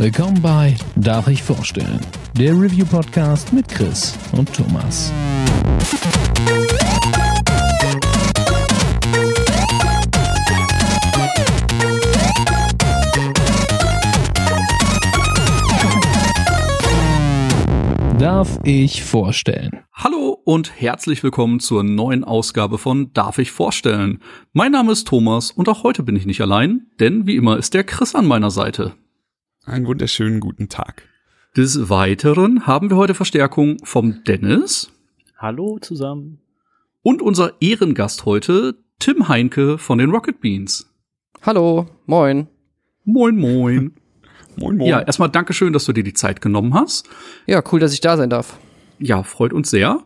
Willkommen bei Darf ich vorstellen? Der Review-Podcast mit Chris und Thomas. Darf ich vorstellen? Hallo und herzlich willkommen zur neuen Ausgabe von Darf ich vorstellen? Mein Name ist Thomas und auch heute bin ich nicht allein, denn wie immer ist der Chris an meiner Seite. Einen wunderschönen guten Tag. Des Weiteren haben wir heute Verstärkung vom Dennis. Hallo zusammen. Und unser Ehrengast heute, Tim Heinke von den Rocket Beans. Hallo, moin. Moin, moin. Moin, moin. Ja, erstmal Dankeschön, dass du dir die Zeit genommen hast. Ja, cool, dass ich da sein darf. Ja, freut uns sehr.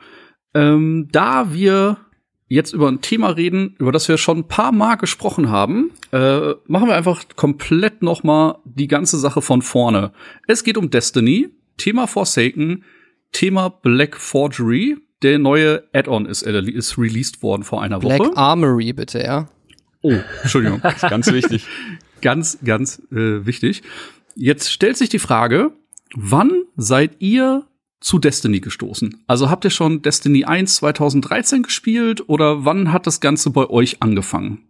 Ähm, da wir jetzt über ein Thema reden, über das wir schon ein paar Mal gesprochen haben, äh, machen wir einfach komplett noch mal die ganze Sache von vorne. Es geht um Destiny, Thema Forsaken, Thema Black Forgery. Der neue Add-on ist, äh, ist released worden vor einer Black Woche. Armory, bitte, ja. Oh, Entschuldigung. Das ist ganz wichtig. ganz, ganz äh, wichtig. Jetzt stellt sich die Frage, wann seid ihr zu Destiny gestoßen? Also habt ihr schon Destiny 1 2013 gespielt oder wann hat das Ganze bei euch angefangen?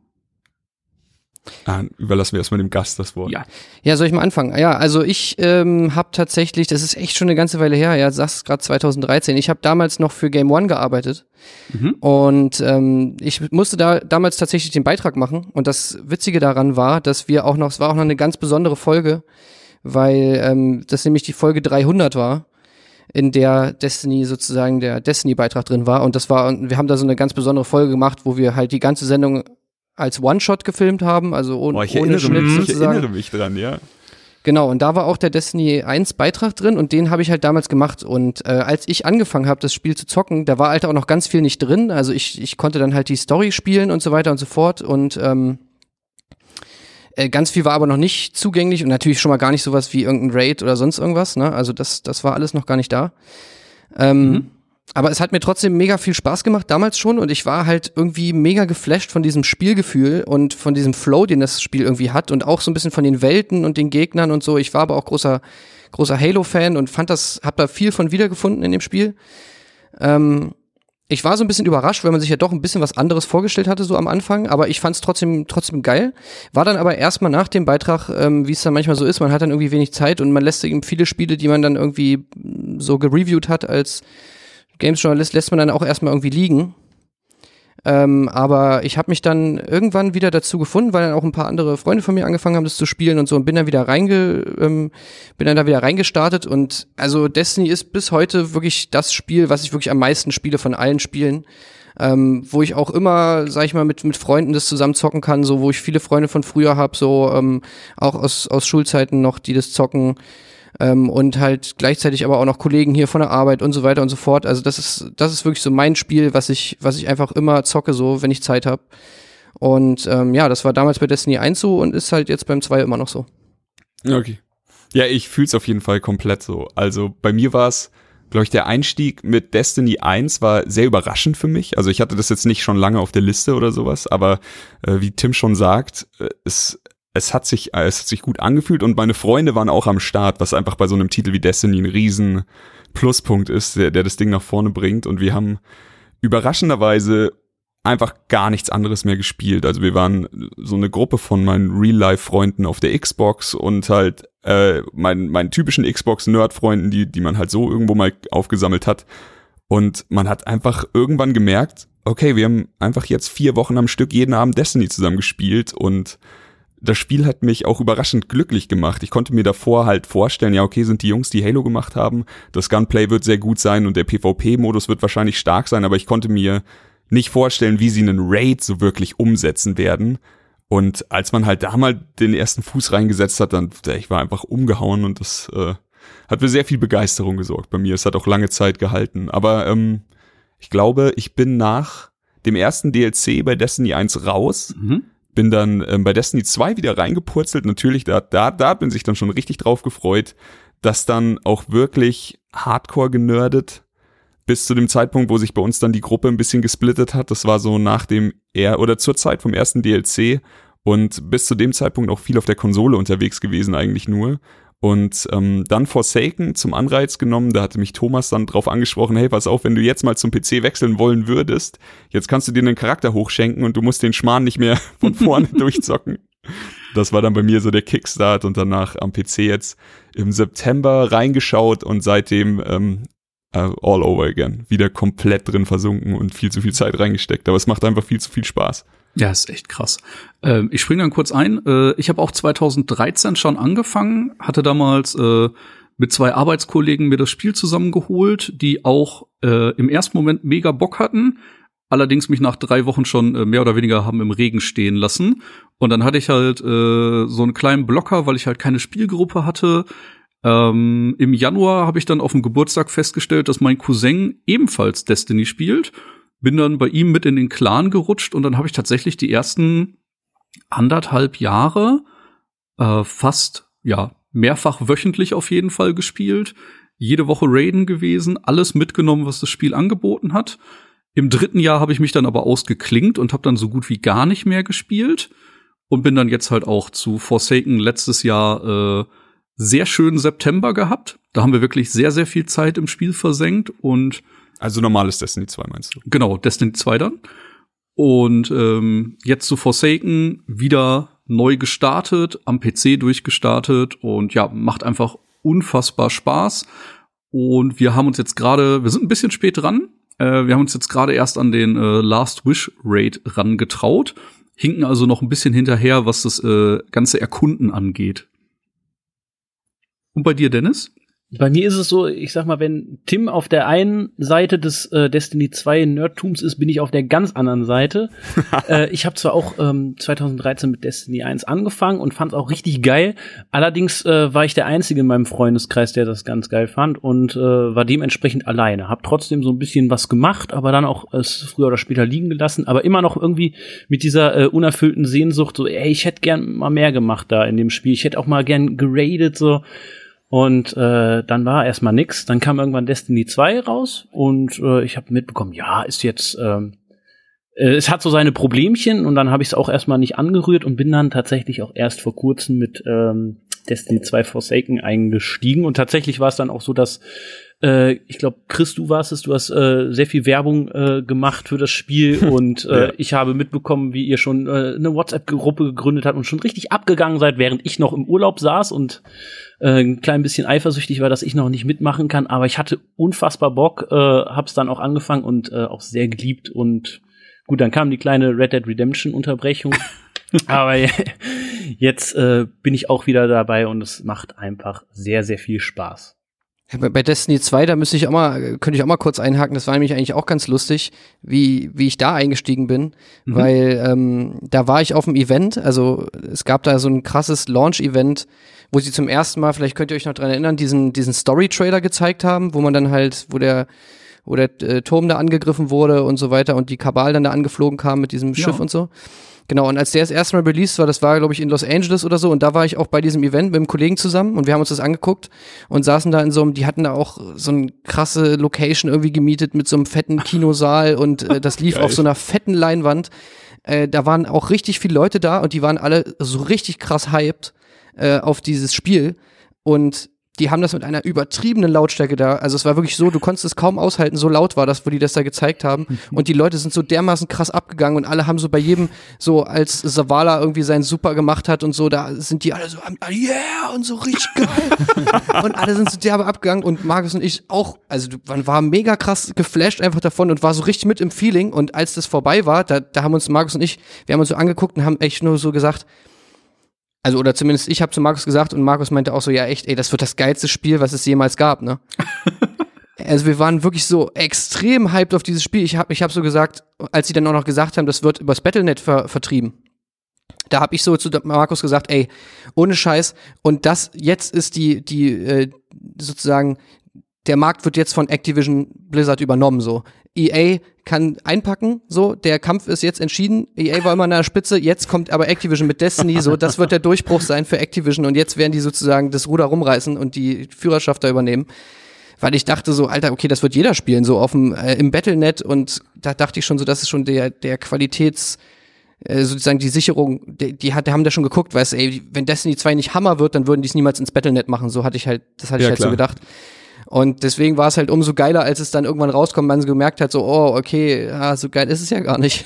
Ah, überlassen wir erstmal dem Gast das Wort. Ja. Ja, soll ich mal anfangen? Ja, also ich ähm, habe tatsächlich, das ist echt schon eine ganze Weile her, ja, sagst gerade 2013. Ich habe damals noch für Game One gearbeitet Mhm. und ähm, ich musste da damals tatsächlich den Beitrag machen. Und das Witzige daran war, dass wir auch noch, es war auch noch eine ganz besondere Folge, weil ähm, das nämlich die Folge 300 war in der Destiny sozusagen der Destiny-Beitrag drin war. Und das war, und wir haben da so eine ganz besondere Folge gemacht, wo wir halt die ganze Sendung als One-Shot gefilmt haben, also ohne, Oh, ich, ohne erinnere Schnitt mich, ich sozusagen. erinnere mich dran, ja. Genau, und da war auch der Destiny 1 Beitrag drin und den habe ich halt damals gemacht. Und äh, als ich angefangen habe, das Spiel zu zocken, da war halt auch noch ganz viel nicht drin. Also ich, ich konnte dann halt die Story spielen und so weiter und so fort. Und ähm, äh, ganz viel war aber noch nicht zugänglich und natürlich schon mal gar nicht sowas wie irgendein Raid oder sonst irgendwas. Ne? Also das, das war alles noch gar nicht da. Ähm, Aber es hat mir trotzdem mega viel Spaß gemacht, damals schon. Und ich war halt irgendwie mega geflasht von diesem Spielgefühl und von diesem Flow, den das Spiel irgendwie hat. Und auch so ein bisschen von den Welten und den Gegnern und so. Ich war aber auch großer, großer Halo-Fan und fand das, hab da viel von wiedergefunden in dem Spiel. Ähm, ich war so ein bisschen überrascht, weil man sich ja doch ein bisschen was anderes vorgestellt hatte, so am Anfang, aber ich fand es trotzdem, trotzdem geil. War dann aber erstmal nach dem Beitrag, ähm, wie es dann manchmal so ist, man hat dann irgendwie wenig Zeit und man lässt eben viele Spiele, die man dann irgendwie mm, so gereviewt hat als Games-Journalist, lässt man dann auch erstmal irgendwie liegen. Ähm, aber ich habe mich dann irgendwann wieder dazu gefunden, weil dann auch ein paar andere Freunde von mir angefangen haben, das zu spielen und so und bin dann wieder reinge, ähm, bin dann da wieder reingestartet und also Destiny ist bis heute wirklich das Spiel, was ich wirklich am meisten spiele von allen Spielen. Ähm, wo ich auch immer, sag ich mal, mit, mit Freunden das zusammen zocken kann, so wo ich viele Freunde von früher habe, so ähm, auch aus, aus Schulzeiten noch, die das zocken ähm, und halt gleichzeitig aber auch noch Kollegen hier von der Arbeit und so weiter und so fort. Also das ist das ist wirklich so mein Spiel, was ich was ich einfach immer zocke, so wenn ich Zeit habe. Und ähm, ja, das war damals bei Destiny 1 so und ist halt jetzt beim 2 immer noch so. Okay. Ja, ich fühl's auf jeden Fall komplett so. Also bei mir war's, glaube ich, der Einstieg mit Destiny 1 war sehr überraschend für mich. Also ich hatte das jetzt nicht schon lange auf der Liste oder sowas, aber äh, wie Tim schon sagt, äh, es es hat sich, äh, es hat sich gut angefühlt und meine Freunde waren auch am Start, was einfach bei so einem Titel wie Destiny ein riesen Pluspunkt ist, der, der das Ding nach vorne bringt. Und wir haben überraschenderweise einfach gar nichts anderes mehr gespielt. Also wir waren so eine Gruppe von meinen Real-Life-Freunden auf der Xbox und halt äh, meinen, meinen typischen Xbox-Nerd-Freunden, die, die man halt so irgendwo mal aufgesammelt hat. Und man hat einfach irgendwann gemerkt, okay, wir haben einfach jetzt vier Wochen am Stück jeden Abend Destiny zusammen gespielt und das Spiel hat mich auch überraschend glücklich gemacht. Ich konnte mir davor halt vorstellen, ja, okay, sind die Jungs, die Halo gemacht haben. Das Gunplay wird sehr gut sein und der PvP-Modus wird wahrscheinlich stark sein, aber ich konnte mir nicht vorstellen, wie sie einen Raid so wirklich umsetzen werden. Und als man halt da mal den ersten Fuß reingesetzt hat, dann, ich war einfach umgehauen und das äh, hat für sehr viel Begeisterung gesorgt bei mir. Es hat auch lange Zeit gehalten. Aber ähm, ich glaube, ich bin nach dem ersten DLC bei Destiny 1 raus Mhm. Bin dann ähm, bei Destiny 2 wieder reingepurzelt. Natürlich, da, da, da man sich dann schon richtig drauf gefreut, dass dann auch wirklich hardcore genördet bis zu dem Zeitpunkt, wo sich bei uns dann die Gruppe ein bisschen gesplittet hat. Das war so nach dem er oder zur Zeit vom ersten DLC und bis zu dem Zeitpunkt auch viel auf der Konsole unterwegs gewesen eigentlich nur. Und ähm, dann Forsaken zum Anreiz genommen, da hatte mich Thomas dann drauf angesprochen, hey, pass auf, wenn du jetzt mal zum PC wechseln wollen würdest, jetzt kannst du dir einen Charakter hochschenken und du musst den Schmarrn nicht mehr von vorne durchzocken. Das war dann bei mir so der Kickstart und danach am PC jetzt im September reingeschaut und seitdem ähm, uh, all over again. Wieder komplett drin versunken und viel zu viel Zeit reingesteckt. Aber es macht einfach viel zu viel Spaß. Ja, ist echt krass. Ähm, ich springe dann kurz ein. Äh, ich habe auch 2013 schon angefangen, hatte damals äh, mit zwei Arbeitskollegen mir das Spiel zusammengeholt, die auch äh, im ersten Moment mega Bock hatten, allerdings mich nach drei Wochen schon äh, mehr oder weniger haben im Regen stehen lassen. Und dann hatte ich halt äh, so einen kleinen Blocker, weil ich halt keine Spielgruppe hatte. Ähm, Im Januar habe ich dann auf dem Geburtstag festgestellt, dass mein Cousin ebenfalls Destiny spielt bin dann bei ihm mit in den Clan gerutscht und dann habe ich tatsächlich die ersten anderthalb Jahre äh, fast, ja, mehrfach wöchentlich auf jeden Fall gespielt. Jede Woche Raiden gewesen, alles mitgenommen, was das Spiel angeboten hat. Im dritten Jahr habe ich mich dann aber ausgeklingt und habe dann so gut wie gar nicht mehr gespielt und bin dann jetzt halt auch zu Forsaken letztes Jahr äh, sehr schönen September gehabt. Da haben wir wirklich sehr, sehr viel Zeit im Spiel versenkt und also normales Destiny 2 meinst du? Genau, Destiny 2 dann. Und ähm, jetzt zu Forsaken wieder neu gestartet, am PC durchgestartet und ja, macht einfach unfassbar Spaß. Und wir haben uns jetzt gerade, wir sind ein bisschen spät dran. Äh, wir haben uns jetzt gerade erst an den äh, Last Wish Raid rangetraut, hinken also noch ein bisschen hinterher, was das äh, ganze Erkunden angeht. Und bei dir, Dennis? Bei mir ist es so, ich sag mal, wenn Tim auf der einen Seite des äh, Destiny 2 Nerdtums ist, bin ich auf der ganz anderen Seite. äh, ich habe zwar auch ähm, 2013 mit Destiny 1 angefangen und fand es auch richtig geil. Allerdings äh, war ich der Einzige in meinem Freundeskreis, der das ganz geil fand und äh, war dementsprechend alleine. Hab trotzdem so ein bisschen was gemacht, aber dann auch es früher oder später liegen gelassen. Aber immer noch irgendwie mit dieser äh, unerfüllten Sehnsucht, so, ey, ich hätte gern mal mehr gemacht da in dem Spiel. Ich hätte auch mal gern geradet, so. Und äh, dann war erstmal nix. Dann kam irgendwann Destiny 2 raus und äh, ich habe mitbekommen, ja, ist jetzt, ähm, äh, es hat so seine Problemchen und dann habe ich es auch erstmal nicht angerührt und bin dann tatsächlich auch erst vor kurzem mit ähm, Destiny 2 Forsaken eingestiegen. Und tatsächlich war es dann auch so, dass äh, ich glaube, Chris, du warst es, du hast äh, sehr viel Werbung äh, gemacht für das Spiel und äh, ja. ich habe mitbekommen, wie ihr schon äh, eine WhatsApp-Gruppe gegründet habt und schon richtig abgegangen seid, während ich noch im Urlaub saß und äh, ein klein bisschen eifersüchtig war, dass ich noch nicht mitmachen kann, aber ich hatte unfassbar Bock, äh, hab's dann auch angefangen und äh, auch sehr geliebt und gut, dann kam die kleine Red Dead Redemption Unterbrechung. aber jetzt äh, bin ich auch wieder dabei und es macht einfach sehr, sehr viel Spaß. Bei Destiny 2, da müsste ich auch mal, könnte ich auch mal kurz einhaken, das war nämlich eigentlich auch ganz lustig, wie, wie ich da eingestiegen bin, mhm. weil ähm, da war ich auf dem Event, also es gab da so ein krasses Launch-Event, wo sie zum ersten Mal, vielleicht könnt ihr euch noch dran erinnern, diesen, diesen Story-Trailer gezeigt haben, wo man dann halt, wo der, wo der äh, Turm da angegriffen wurde und so weiter und die Kabal dann da angeflogen kam mit diesem Schiff ja. und so. Genau, und als der das erste Mal released war, das war, glaube ich, in Los Angeles oder so, und da war ich auch bei diesem Event mit einem Kollegen zusammen und wir haben uns das angeguckt und saßen da in so einem, die hatten da auch so eine krasse Location irgendwie gemietet mit so einem fetten Kinosaal und äh, das lief auf so einer fetten Leinwand. Äh, da waren auch richtig viele Leute da und die waren alle so richtig krass hyped äh, auf dieses Spiel. Und die haben das mit einer übertriebenen Lautstärke da. Also es war wirklich so, du konntest es kaum aushalten, so laut war das, wo die das da gezeigt haben. Mhm. Und die Leute sind so dermaßen krass abgegangen und alle haben so bei jedem, so als Zavala irgendwie sein Super gemacht hat und so, da sind die alle so, yeah, und so richtig geil. und alle sind so derbe abgegangen und Markus und ich auch, also man war mega krass geflasht einfach davon und war so richtig mit im Feeling. Und als das vorbei war, da, da haben uns Markus und ich, wir haben uns so angeguckt und haben echt nur so gesagt, also, oder zumindest ich habe zu Markus gesagt und Markus meinte auch so, ja echt, ey, das wird das geilste Spiel, was es jemals gab, ne? also wir waren wirklich so extrem hyped auf dieses Spiel. Ich habe ich hab so gesagt, als sie dann auch noch gesagt haben, das wird übers Battlenet ver vertrieben. Da habe ich so zu Markus gesagt, ey, ohne Scheiß. Und das jetzt ist die, die äh, sozusagen, der Markt wird jetzt von Activision Blizzard übernommen. So, EA kann einpacken, so, der Kampf ist jetzt entschieden. EA war immer an der Spitze, jetzt kommt aber Activision mit Destiny, so, das wird der Durchbruch sein für Activision und jetzt werden die sozusagen das Ruder rumreißen und die Führerschaft da übernehmen. Weil ich dachte so, Alter, okay, das wird jeder spielen, so auf dem, äh, im Battlenet und da dachte ich schon so, das ist schon der, der Qualitäts, äh, sozusagen die Sicherung, die, die, hat, die haben da schon geguckt, weißt du, ey, wenn Destiny 2 nicht Hammer wird, dann würden die es niemals ins Battlenet machen. So hatte ich halt, das hatte Ja, ich halt klar. so gedacht. Und deswegen war es halt umso geiler, als es dann irgendwann rauskommt, man gemerkt hat, so, oh, okay, ja, so geil ist es ja gar nicht.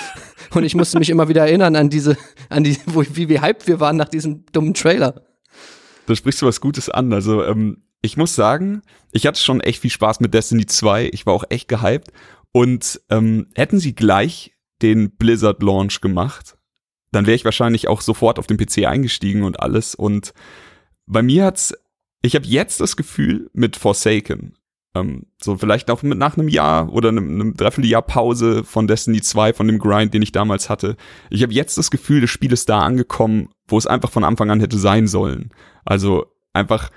Und ich musste mich immer wieder erinnern an diese, an die, wo, wie, wie hyped wir waren nach diesem dummen Trailer. Da sprichst du was Gutes an. Also, ähm, ich muss sagen, ich hatte schon echt viel Spaß mit Destiny 2. Ich war auch echt gehypt. Und ähm, hätten sie gleich den Blizzard Launch gemacht, dann wäre ich wahrscheinlich auch sofort auf den PC eingestiegen und alles. Und bei mir hat's, ich habe jetzt das Gefühl mit Forsaken, ähm, so vielleicht auch mit nach einem Jahr oder einem, einem Dreivierteljahr Pause von Destiny 2, von dem Grind, den ich damals hatte. Ich habe jetzt das Gefühl, das Spiel ist da angekommen, wo es einfach von Anfang an hätte sein sollen. Also einfach,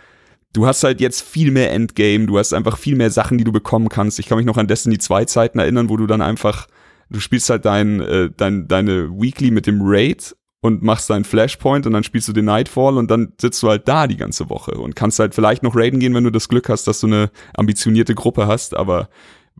du hast halt jetzt viel mehr Endgame, du hast einfach viel mehr Sachen, die du bekommen kannst. Ich kann mich noch an Destiny 2 Zeiten erinnern, wo du dann einfach, du spielst halt dein, äh, dein, deine Weekly mit dem Raid und machst deinen Flashpoint und dann spielst du den Nightfall und dann sitzt du halt da die ganze Woche und kannst halt vielleicht noch raiden gehen, wenn du das Glück hast, dass du eine ambitionierte Gruppe hast, aber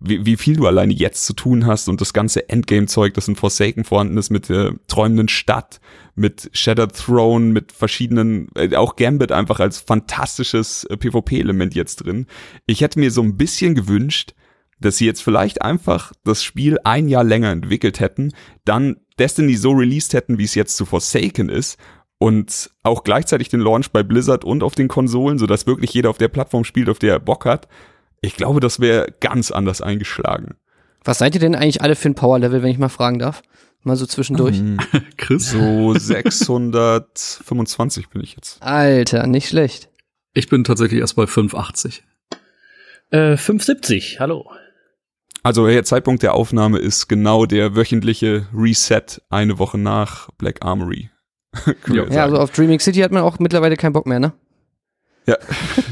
wie, wie viel du alleine jetzt zu tun hast und das ganze Endgame-Zeug, das in Forsaken vorhanden ist, mit der träumenden Stadt, mit Shattered Throne, mit verschiedenen, äh, auch Gambit einfach als fantastisches äh, PvP-Element jetzt drin. Ich hätte mir so ein bisschen gewünscht, dass sie jetzt vielleicht einfach das Spiel ein Jahr länger entwickelt hätten, dann Destiny so released hätten, wie es jetzt zu Forsaken ist und auch gleichzeitig den Launch bei Blizzard und auf den Konsolen, sodass wirklich jeder auf der Plattform spielt, auf der er Bock hat. Ich glaube, das wäre ganz anders eingeschlagen. Was seid ihr denn eigentlich alle für ein Power-Level, wenn ich mal fragen darf? Mal so zwischendurch. Chris? So 625 bin ich jetzt. Alter, nicht schlecht. Ich bin tatsächlich erst bei 580. Äh, 570, hallo. Also der Zeitpunkt der Aufnahme ist genau der wöchentliche Reset eine Woche nach Black Armory. Ja. Ja, sagen. also auf Dreaming City hat man auch mittlerweile keinen Bock mehr, ne? Ja,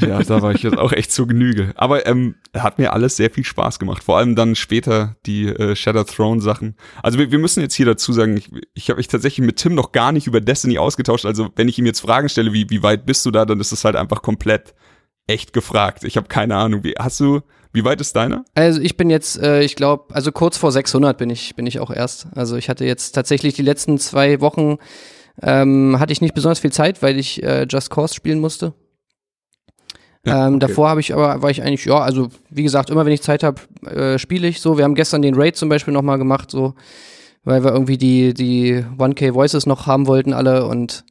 ja, da war ich jetzt auch echt zur Genüge. Aber ähm, hat mir alles sehr viel Spaß gemacht. Vor allem dann später die äh, Shadow Throne Sachen. Also wir, wir müssen jetzt hier dazu sagen, ich, ich habe mich tatsächlich mit Tim noch gar nicht über Destiny ausgetauscht. Also wenn ich ihm jetzt Fragen stelle, wie, wie weit bist du da, dann ist es halt einfach komplett echt gefragt. Ich habe keine Ahnung. Wie hast du? Wie weit ist deiner? Also ich bin jetzt, äh, ich glaube, also kurz vor 600 bin ich, bin ich auch erst. Also ich hatte jetzt tatsächlich die letzten zwei Wochen ähm, hatte ich nicht besonders viel Zeit, weil ich äh, Just Cause spielen musste. Ja, ähm, okay. Davor habe ich aber war ich eigentlich ja, also wie gesagt, immer wenn ich Zeit habe, äh, spiele ich so. Wir haben gestern den Raid zum Beispiel noch mal gemacht, so, weil wir irgendwie die die 1K Voices noch haben wollten alle und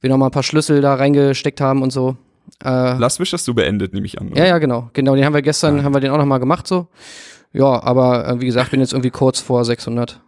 wir noch mal ein paar Schlüssel da reingesteckt haben und so. Äh, Last Wish hast du beendet, nehme ich an. oder? ja, ja, genau. Genau, den haben wir gestern, haben wir den auch nochmal gemacht so. Ja, aber äh, wie gesagt, bin jetzt irgendwie kurz vor 600.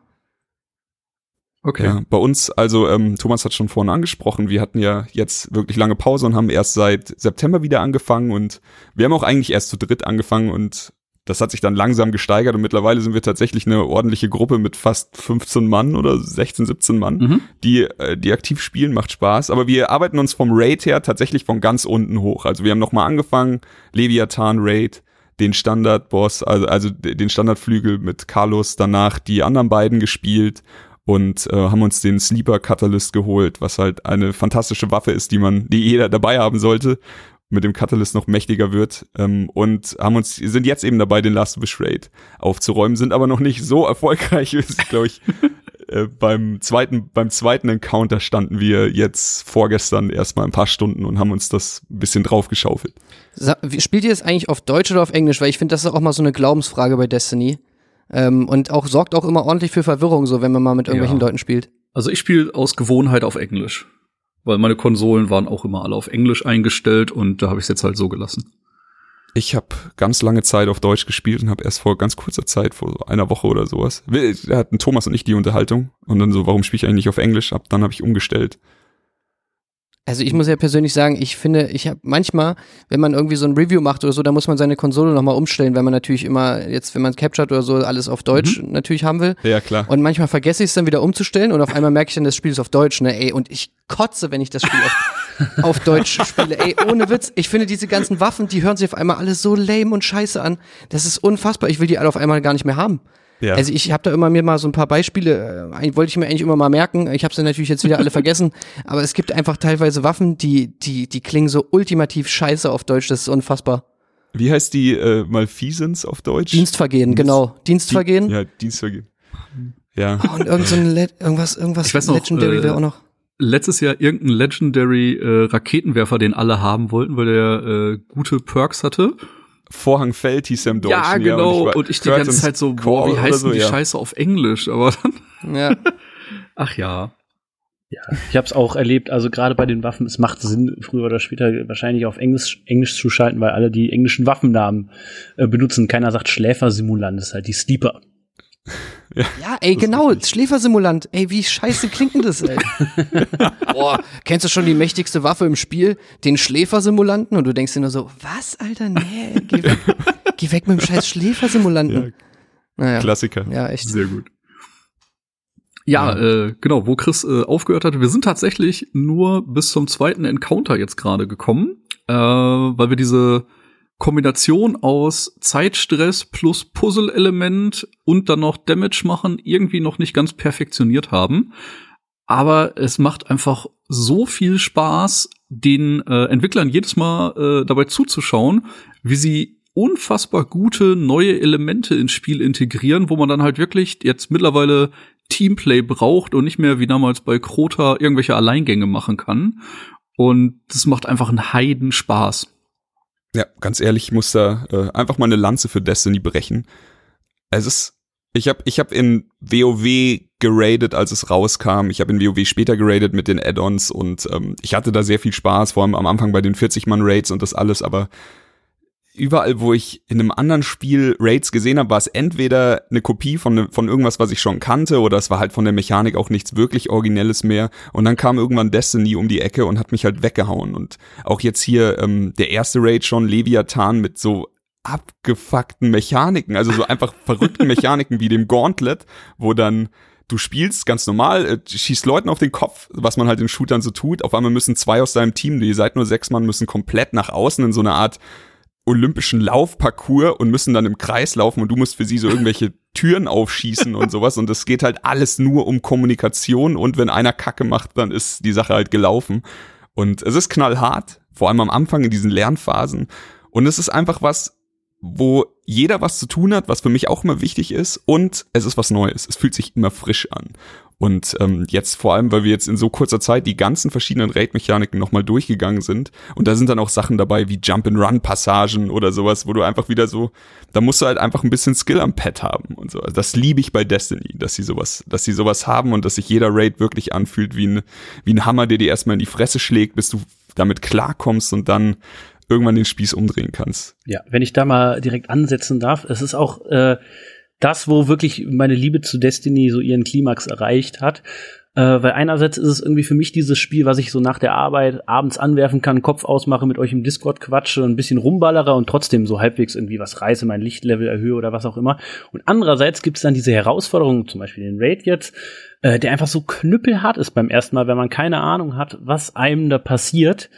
Okay. Ja, bei uns, also ähm, Thomas hat schon vorhin angesprochen, wir hatten ja jetzt wirklich lange Pause und haben erst seit September wieder angefangen und wir haben auch eigentlich erst zu dritt angefangen und das hat sich dann langsam gesteigert und mittlerweile sind wir tatsächlich eine ordentliche Gruppe mit fast 15 Mann oder 16, 17 Mann, Mhm. die, äh, die aktiv spielen, macht Spaß. Aber wir arbeiten uns vom Raid her tatsächlich von ganz unten hoch. Also wir haben nochmal angefangen, Leviathan Raid, den Standardboss, also, also den Standardflügel mit Carlos, danach die anderen beiden gespielt und äh, haben uns den Sleeper Catalyst geholt, was halt eine fantastische Waffe ist, die man, die jeder dabei haben sollte, mit dem Catalyst noch mächtiger wird ähm, und haben uns sind jetzt eben dabei, den Last Wish Raid aufzuräumen, sind aber noch nicht so erfolgreich, wie es, glaube ich. Äh, beim zweiten, beim zweiten Encounter standen wir jetzt vorgestern erstmal ein paar Stunden und haben uns das ein bisschen draufgeschaufelt. Spielt ihr das eigentlich auf Deutsch oder auf Englisch? Weil ich finde, das ist auch mal so eine Glaubensfrage bei Destiny. Ähm, und auch sorgt auch immer ordentlich für Verwirrung, so wenn man mal mit irgendwelchen Ja. Leuten spielt. Also ich spiele aus Gewohnheit auf Englisch. Weil meine Konsolen waren auch immer alle auf Englisch eingestellt und da habe ich es jetzt halt so gelassen. Ich habe ganz lange Zeit auf Deutsch gespielt und habe erst vor ganz kurzer Zeit, vor einer Woche oder sowas, wir- hatten Thomas und ich die Unterhaltung und dann so, warum spiele ich eigentlich nicht auf Englisch? Ab dann habe ich umgestellt. Also ich muss ja persönlich sagen, ich finde, ich habe manchmal, wenn man irgendwie so ein Review macht oder so, da muss man seine Konsole nochmal umstellen, weil man natürlich immer jetzt, wenn man captured oder so, alles auf Deutsch natürlich haben will. Ja, klar. Und manchmal vergesse ich es dann wieder umzustellen und auf einmal merke ich dann, das Spiel ist auf Deutsch, ne, ey, und ich kotze, wenn ich das Spiel auf, auf Deutsch spiele, ey, ohne Witz. Ich finde diese ganzen Waffen, die hören sich auf einmal alle so lame und scheiße an. Das ist unfassbar. Ich will die alle auf einmal gar nicht mehr haben. Ja. Also ich habe da immer mir mal so ein paar Beispiele, äh, wollte ich mir eigentlich immer mal merken. Ich habe sie natürlich jetzt wieder alle vergessen, aber es gibt einfach teilweise Waffen, die die die klingen so ultimativ scheiße auf Deutsch. Das ist unfassbar. Wie heißt die äh, Malfeasance auf Deutsch? Dienstvergehen, Dienst- genau. Dienstvergehen. Ja, Dienstvergehen. Ja. Oh, und irgend so ein Le irgendwas, irgendwas Ich weiß noch, Legendary äh, wäre auch noch. Letztes Jahr irgendein Legendary äh, Raketenwerfer, den alle haben wollten, weil der äh, gute Perks hatte. Vorhang fällt hieß er im Deutschen. ja, genau. Und ich, die ganze Zeit so, boah, wie heißt so, denn die ja. Scheiße auf Englisch? Aber dann, Ja. ach ja. Ja, ich habe es auch erlebt. Also gerade bei den Waffen, es macht Sinn, früher oder später wahrscheinlich auf Englisch, Englisch zu schalten, weil alle die englischen Waffennamen äh, benutzen. Keiner sagt Schläfersimulant, das ist halt die Sleeper. Ja, ey, genau, Schläfersimulant. Ey, wie scheiße klingt denn das, ey? Boah, kennst du schon die mächtigste Waffe im Spiel? Den Schläfersimulanten? Und du denkst dir nur so, was, Alter? Nee, geh weg, geh weg mit dem scheiß Schläfersimulanten. Naja, Klassiker. ja, echt. Sehr gut. Ja, äh, genau, wo Chris äh, aufgehört hatte. Wir sind tatsächlich nur bis zum zweiten Encounter jetzt gerade gekommen, äh, weil wir diese Kombination aus Zeitstress plus Puzzle-Element und dann noch Damage machen irgendwie noch nicht ganz perfektioniert haben. Aber es macht einfach so viel Spaß, den äh, Entwicklern jedes Mal äh, dabei zuzuschauen, wie sie unfassbar gute neue Elemente ins Spiel integrieren, wo man dann halt wirklich jetzt mittlerweile Teamplay braucht und nicht mehr wie damals bei Crota irgendwelche Alleingänge machen kann. Und das macht einfach einen Heiden Spaß. Ja, ganz ehrlich, ich muss da äh, einfach mal eine Lanze für Destiny brechen. Es ist, ich habe ich hab in WoW geradet, als es rauskam. Ich habe in WoW später geradet mit den Add-ons und ähm, ich hatte da sehr viel Spaß, vor allem am Anfang bei den 40-Mann-Raids und das alles, aber überall, wo ich in einem anderen Spiel Raids gesehen habe, war es entweder eine Kopie von, ne- von irgendwas, was ich schon kannte, oder es war halt von der Mechanik auch nichts wirklich Originelles mehr. Und dann kam irgendwann Destiny um die Ecke und hat mich halt weggehauen. Und auch jetzt hier ähm, der erste Raid schon, Leviathan, mit so abgefuckten Mechaniken, also so einfach verrückten Mechaniken wie dem Gauntlet, wo dann du spielst ganz normal, äh, schießt Leuten auf den Kopf, was man halt in Shootern so tut. Auf einmal müssen zwei aus deinem Team, ihr seid nur sechs Mann, müssen komplett nach außen in so eine Art olympischen Laufparcours und müssen dann im Kreis laufen und du musst für sie so irgendwelche Türen aufschießen und sowas. Und es geht halt alles nur um Kommunikation. Und wenn einer Kacke macht, dann ist die Sache halt gelaufen. Und es ist knallhart, vor allem am Anfang in diesen Lernphasen. Und es ist einfach was, wo jeder was zu tun hat, was für mich auch immer wichtig ist. Und es ist was Neues, es fühlt sich immer frisch an und ähm, jetzt vor allem, weil wir jetzt in so kurzer Zeit die ganzen verschiedenen Raid-Mechaniken nochmal durchgegangen sind. Und da sind dann auch Sachen dabei wie Jump-and-Run-Passagen oder sowas, wo du einfach wieder so, da musst du halt einfach ein bisschen Skill am Pad haben und so. Also das liebe ich bei Destiny, dass sie sowas, dass sie sowas haben und dass sich jeder Raid wirklich anfühlt wie ein, wie ein Hammer, der dir erstmal in die Fresse schlägt, bis du damit klarkommst und dann irgendwann den Spieß umdrehen kannst. Ja, wenn ich da mal direkt ansetzen darf, es ist auch äh, das, wo wirklich meine Liebe zu Destiny so ihren Klimax erreicht hat. Äh, weil einerseits ist es irgendwie für mich dieses Spiel, was ich so nach der Arbeit abends anwerfen kann, Kopf ausmache, mit euch im Discord quatsche, ein bisschen rumballere und trotzdem so halbwegs irgendwie was reiße, mein Lichtlevel erhöhe oder was auch immer. Und andererseits gibt es dann diese Herausforderung, zum Beispiel den Raid jetzt, äh, der einfach so knüppelhart ist beim ersten Mal, wenn man keine Ahnung hat, was einem da passiert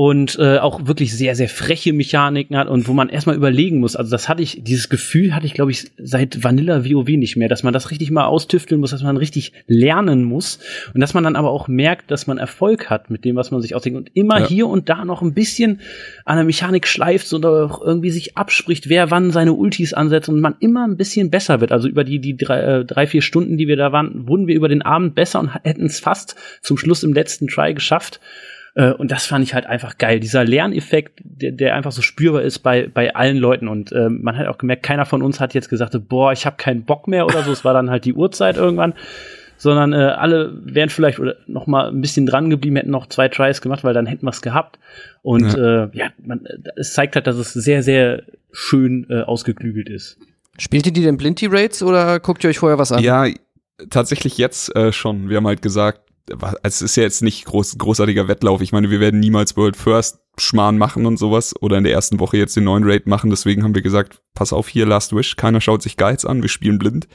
und äh, auch wirklich sehr, sehr freche Mechaniken hat und wo man erstmal überlegen muss. Also das hatte ich, dieses Gefühl hatte ich, glaube ich, seit Vanilla WoW nicht mehr, dass man das richtig mal austüfteln muss, dass man richtig lernen muss und dass man dann aber auch merkt, dass man Erfolg hat mit dem, was man sich ausdenkt und immer Ja. hier und da noch ein bisschen an der Mechanik schleift oder auch irgendwie sich abspricht, wer wann seine Ultis ansetzt und man immer ein bisschen besser wird. Also über die, die drei, äh, drei vier Stunden, die wir da waren, wurden wir über den Abend besser und hätten es fast zum Schluss im letzten Try geschafft. Äh, Und das fand ich halt einfach geil. Dieser Lerneffekt, der, der einfach so spürbar ist bei, bei allen Leuten. Und äh, man hat auch gemerkt, keiner von uns hat jetzt gesagt, boah, ich habe keinen Bock mehr oder so. Es war dann halt die Uhrzeit irgendwann. Sondern äh, alle wären vielleicht oder noch mal ein bisschen dran geblieben, hätten noch zwei Tries gemacht, weil dann hätten wir es gehabt. Und ja, äh, ja man, es zeigt halt, dass es sehr, sehr schön äh, ausgeklügelt ist. Spielt ihr die denn Blindy-Raids oder guckt ihr euch vorher was an? Ja, tatsächlich jetzt äh, schon. Wir haben halt gesagt, es ist ja jetzt nicht groß, großartiger Wettlauf. Ich meine, wir werden niemals World First Schmarrn machen und sowas oder in der ersten Woche jetzt den neuen Raid machen. Deswegen haben wir gesagt, pass auf hier, Last Wish. Keiner schaut sich Guides an, wir spielen blind.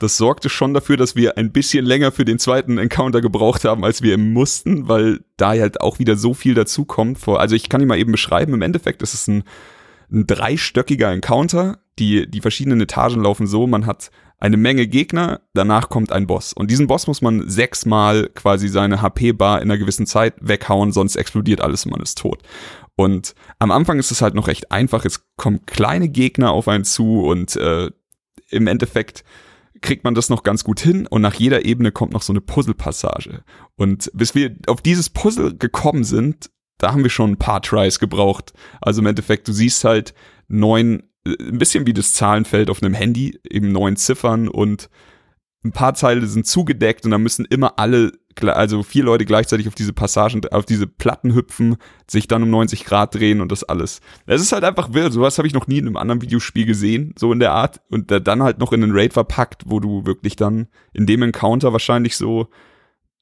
Das sorgte schon dafür, dass wir ein bisschen länger für den zweiten Encounter gebraucht haben, als wir mussten, weil da halt auch wieder so viel dazukommt. Also ich kann ihn mal eben beschreiben. Im Endeffekt ist es ein, ein dreistöckiger Encounter. Die, die verschiedenen Etagen laufen so, man hat eine Menge Gegner, danach kommt ein Boss. Und diesen Boss muss man sechsmal quasi seine HP-Bar in einer gewissen Zeit weghauen, sonst explodiert alles und man ist tot. Und am Anfang ist es halt noch recht einfach. Es kommen kleine Gegner auf einen zu und äh, im Endeffekt kriegt man das noch ganz gut hin und nach jeder Ebene kommt noch so eine Puzzle-Passage. Und bis wir auf dieses Puzzle gekommen sind, da haben wir schon ein paar Tries gebraucht. Also im Endeffekt, du siehst halt neun, äh, ein bisschen wie das Zahlenfeld auf einem Handy, eben neun Ziffern und ein paar Teile sind zugedeckt und dann müssen immer alle, also vier Leute gleichzeitig auf diese Passagen, auf diese Platten hüpfen, sich dann um 90 Grad drehen und das alles. Es ist halt einfach wild. Sowas habe ich noch nie in einem anderen Videospiel gesehen, so in der Art. Und dann halt noch in einen Raid verpackt, wo du wirklich dann in dem Encounter wahrscheinlich so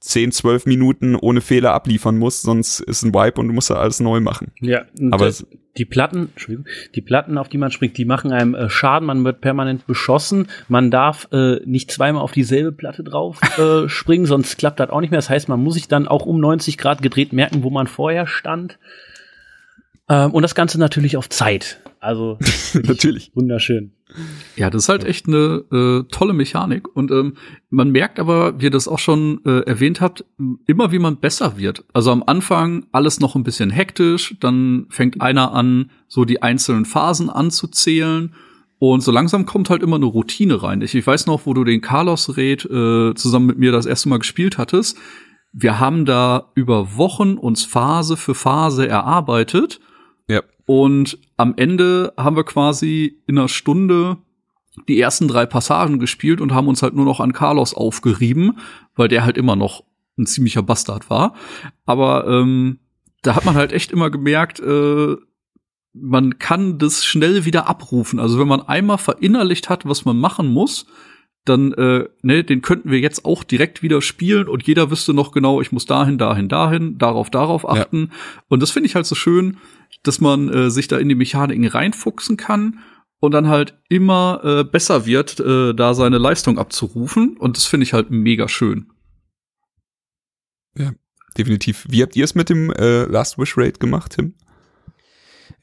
10, 12 Minuten ohne Fehler abliefern musst, sonst ist ein Wipe und du musst da alles neu machen. Ja, Aber das, die Platten, Entschuldigung, die Platten, auf die man springt, die machen einem äh, Schaden, man wird permanent beschossen, man darf äh, nicht zweimal auf dieselbe Platte drauf äh, springen, sonst klappt das auch nicht mehr. Das heißt, man muss sich dann auch um 90 Grad gedreht merken, wo man vorher stand. Ähm, und das Ganze natürlich auf Zeit. Also natürlich. wunderschön. Ja, das ist halt echt eine äh, tolle Mechanik. Und ähm, man merkt aber, wie ihr das auch schon äh, erwähnt habt, immer wie man besser wird. Also am Anfang alles noch ein bisschen hektisch, dann fängt einer an, so die einzelnen Phasen anzuzählen. Und so langsam kommt halt immer eine Routine rein. Ich, ich weiß noch, wo du den Carlos Red äh, zusammen mit mir das erste Mal gespielt hattest. Wir haben da über Wochen uns Phase für Phase erarbeitet. Ja. Und am Ende haben wir quasi in einer Stunde die ersten drei Passagen gespielt und haben uns halt nur noch an Carlos aufgerieben, weil der halt immer noch ein ziemlicher Bastard war. Aber ähm, da hat man halt echt immer gemerkt, äh, man kann das schnell wieder abrufen. Also wenn man einmal verinnerlicht hat, was man machen muss, dann, äh, ne, den könnten wir jetzt auch direkt wieder spielen und jeder wüsste noch genau, ich muss dahin, dahin, dahin, darauf, darauf achten. Ja. Und das finde ich halt so schön, dass man äh, sich da in die Mechaniken reinfuchsen kann und dann halt immer äh, besser wird, äh, da seine Leistung abzurufen. Und das finde ich halt mega schön. Ja, definitiv. Wie habt ihr es mit dem äh, Last Wish Raid gemacht, Tim?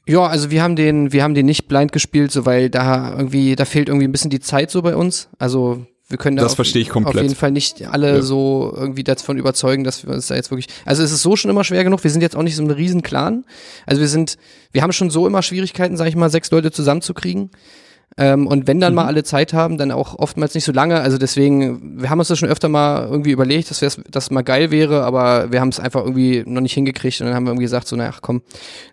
Ja, also wir haben den, wir haben den nicht blind gespielt, so weil da irgendwie, da fehlt irgendwie ein bisschen die Zeit so bei uns. Also wir können da das auf, verstehe ich komplett. auf jeden Fall nicht alle ja. so irgendwie davon überzeugen, dass wir uns da jetzt wirklich. Also es ist so schon immer schwer genug. Wir sind jetzt auch nicht so ein riesen Clan. Also wir sind, wir haben schon so immer Schwierigkeiten, sag ich mal, sechs Leute zusammenzukriegen. Ähm, und wenn dann mhm. mal alle Zeit haben, dann auch oftmals nicht so lange. Also deswegen, wir haben uns das schon öfter mal irgendwie überlegt, dass das mal geil wäre, aber wir haben es einfach irgendwie noch nicht hingekriegt und dann haben wir irgendwie gesagt, so, naja, komm.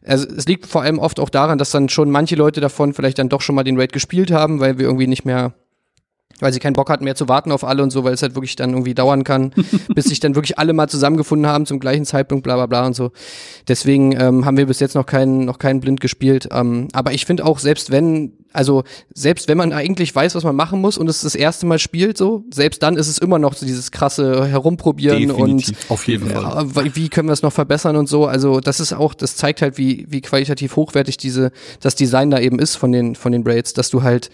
Also es liegt vor allem oft auch daran, dass dann schon manche Leute davon vielleicht dann doch schon mal den Raid gespielt haben, weil wir irgendwie nicht mehr weil sie keinen Bock hatten mehr zu warten auf alle und so, weil es halt wirklich dann irgendwie dauern kann, bis sich dann wirklich alle mal zusammengefunden haben zum gleichen Zeitpunkt, bla bla bla und so. Deswegen ähm, haben wir bis jetzt noch keinen, noch keinen Blind gespielt. Ähm, aber ich finde auch, selbst wenn, also selbst wenn man eigentlich weiß, was man machen muss und es das erste Mal spielt, so, selbst dann ist es immer noch so dieses krasse Herumprobieren Definitiv, und auf jeden Fall. Äh, wie können wir es noch verbessern und so. Also das ist auch, das zeigt halt, wie, wie qualitativ hochwertig diese, das Design da eben ist von den, von den Braids, dass du halt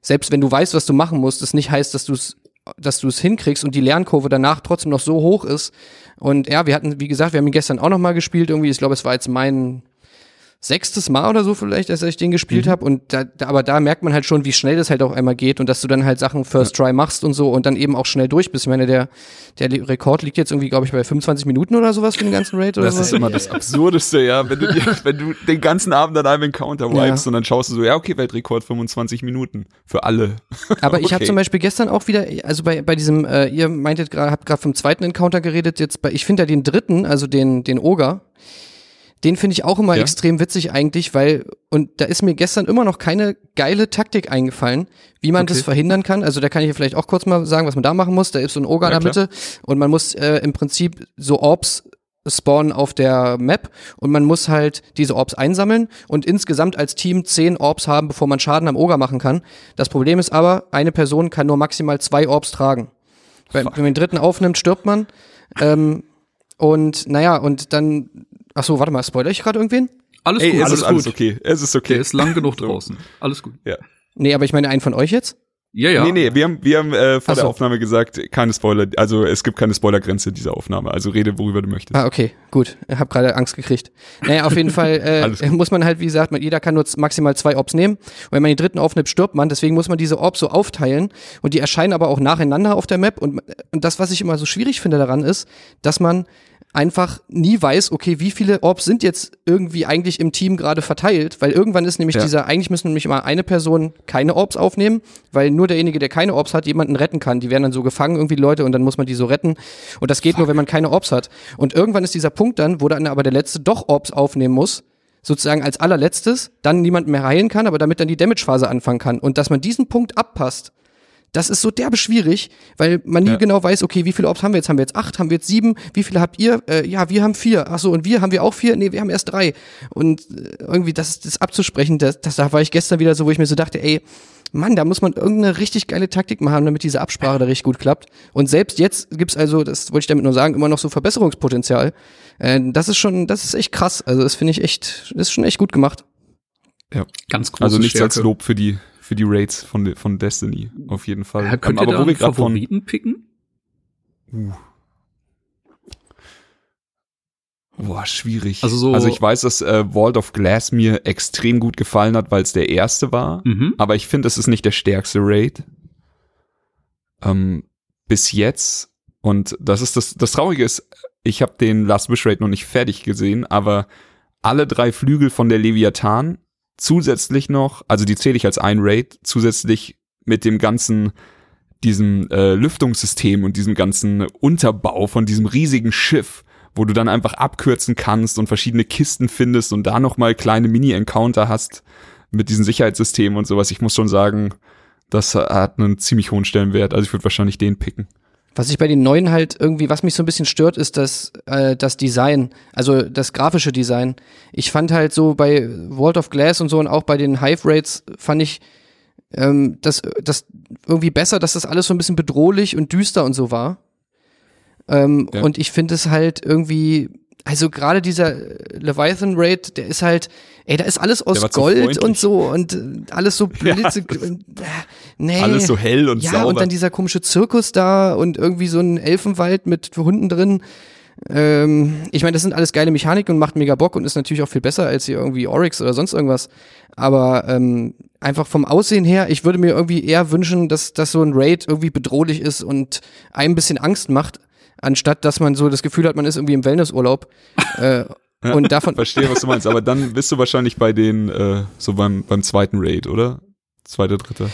selbst wenn du weißt, was du machen musst, das nicht heißt, dass du es dass du es hinkriegst und die Lernkurve danach trotzdem noch so hoch ist. Und ja, wir hatten, wie gesagt, wir haben ihn gestern auch noch mal gespielt irgendwie. Ich glaube, es war jetzt mein sechstes Mal oder so vielleicht, als ich den gespielt mhm. habe. Und da, da, aber da merkt man halt schon, wie schnell das halt auch einmal geht und dass du dann halt Sachen First Try machst und so und dann eben auch schnell durch bist. Ich meine, der, der Rekord liegt jetzt irgendwie, glaube ich, bei 25 Minuten oder sowas für den ganzen Raid. Oder das so. ist immer das Absurdeste, ja. Wenn du, dir, wenn du den ganzen Abend an einem Encounter wipest ja. und dann schaust du so, ja, okay, Weltrekord 25 Minuten für alle. Aber okay. ich habe zum Beispiel gestern auch wieder, also bei, bei diesem, äh, ihr meintet gerade, habt gerade vom zweiten Encounter geredet, jetzt bei, ich finde ja den dritten, also den, den Oger, den finde ich auch immer ja. extrem witzig eigentlich, weil, und da ist mir gestern immer noch keine geile Taktik eingefallen, wie man okay. das verhindern kann. Also da kann ich vielleicht auch kurz mal sagen, was man da machen muss. Da ist so ein Oger ja, in der Mitte und man muss äh, im Prinzip so Orbs spawnen auf der Map und man muss halt diese Orbs einsammeln und insgesamt als Team zehn Orbs haben, bevor man Schaden am Oger machen kann. Das Problem ist aber, eine Person kann nur maximal zwei Orbs tragen. Wenn, wenn man den dritten aufnimmt, stirbt man. Ähm, und naja, und dann Ach so, warte mal, spoiler ich gerade irgendwen? Alles Ey, gut, es alles ist gut. alles okay. Es ist okay. Der ist lang genug draußen. Alles gut. Ja. Nee, aber ich meine einen von euch jetzt? Ja, ja. Nee, nee, wir haben, wir haben äh, vor so. der Aufnahme gesagt, keine Spoiler, also es gibt keine Spoilergrenze dieser Aufnahme. Also rede, worüber du möchtest. Ah, okay, gut. Ich habe gerade Angst gekriegt. Naja, auf jeden Fall äh, muss man halt, wie gesagt, man, jeder kann nur maximal zwei Orbs nehmen. Und wenn man den dritten aufnimmt, stirbt man. Deswegen muss man diese Orbs so aufteilen. Und die erscheinen aber auch nacheinander auf der Map. Und, und das, was ich immer so schwierig finde daran, ist, dass man einfach nie weiß, okay, wie viele Orbs sind jetzt irgendwie eigentlich im Team gerade verteilt, weil irgendwann ist nämlich Ja. dieser, eigentlich müssen nämlich immer eine Person keine Orbs aufnehmen, weil nur derjenige, der keine Orbs hat, jemanden retten kann. Die werden dann so gefangen, irgendwie Leute, und dann muss man die so retten. Und das geht nur, wenn man keine Orbs hat. Und irgendwann ist dieser Punkt dann, wo dann aber der Letzte doch Orbs aufnehmen muss, sozusagen als allerletztes, dann niemand mehr heilen kann, aber damit dann die Damage-Phase anfangen kann. Und dass man diesen Punkt abpasst, das ist so derbe schwierig, weil man nie Ja. genau weiß, okay, wie viele Orbs haben wir jetzt? Haben wir jetzt acht? Haben wir jetzt sieben? Wie viele habt ihr? Äh, ja, wir haben vier. Ach so, und wir haben wir auch vier? Nee, wir haben erst drei. Und äh, irgendwie das, das abzusprechen, das, das da war ich gestern wieder so, wo ich mir so dachte, ey, Mann, da muss man irgendeine richtig geile Taktik machen, damit diese Absprache da richtig gut klappt. Und selbst jetzt gibt's also, das wollte ich damit nur sagen, immer noch so Verbesserungspotenzial. Äh, das ist schon, das ist echt krass. Also das finde ich echt, das ist schon echt gut gemacht. Ganz große Also nichts als Stärke. Lob für die, für die Raids von, von Destiny, auf jeden Fall. Ja, könnt Ähm, ihr da aber wo wir gerade von, Favoriten picken? Boah, schwierig. Also so- also ich weiß, dass äh, Vault of Glass mir extrem gut gefallen hat, weil es der erste war. Mhm. Aber ich finde, es ist nicht der stärkste Raid. Ähm, bis jetzt. Und das ist das, das Traurige ist, ich habe den Last Wish Raid noch nicht fertig gesehen, aber alle drei Flügel von der Leviathan zusätzlich noch, also die zähle ich als ein Raid, zusätzlich mit dem ganzen, diesem äh, Lüftungssystem und diesem ganzen Unterbau von diesem riesigen Schiff, wo du dann einfach abkürzen kannst und verschiedene Kisten findest und da nochmal kleine Mini-Encounter hast mit diesen Sicherheitssystemen und sowas. Ich muss schon sagen, das hat einen ziemlich hohen Stellenwert. Also ich würde wahrscheinlich den picken. Was ich bei den neuen halt irgendwie, was mich so ein bisschen stört, ist das, äh, das Design, also das grafische Design. Ich fand halt so bei Vault of Glass und so und auch bei den Hive Raids fand ich ähm, das, das irgendwie besser, dass das alles so ein bisschen bedrohlich und düster und so war. Ähm, Ja. Und ich finde es halt irgendwie, also gerade dieser Leviathan Raid, der ist halt, ey, da ist alles aus Gold und so und äh, alles so blitze. und, äh, nee. Alles so hell und Ja, sauber. und dann dieser komische Zirkus da und irgendwie so ein Elfenwald mit Hunden drin. Ähm, ich meine, das sind alles geile Mechaniken und macht mega Bock und ist natürlich auch viel besser als hier irgendwie Oryx oder sonst irgendwas. Aber ähm, einfach vom Aussehen her, ich würde mir irgendwie eher wünschen, dass, dass so ein Raid irgendwie bedrohlich ist und einem ein bisschen Angst macht, anstatt dass man so das Gefühl hat, man ist irgendwie im Wellnessurlaub. äh, und davon, Verstehe, was du meinst. Aber dann bist du wahrscheinlich bei den, äh, so beim, beim zweiten Raid, oder? Zweiter, dritter.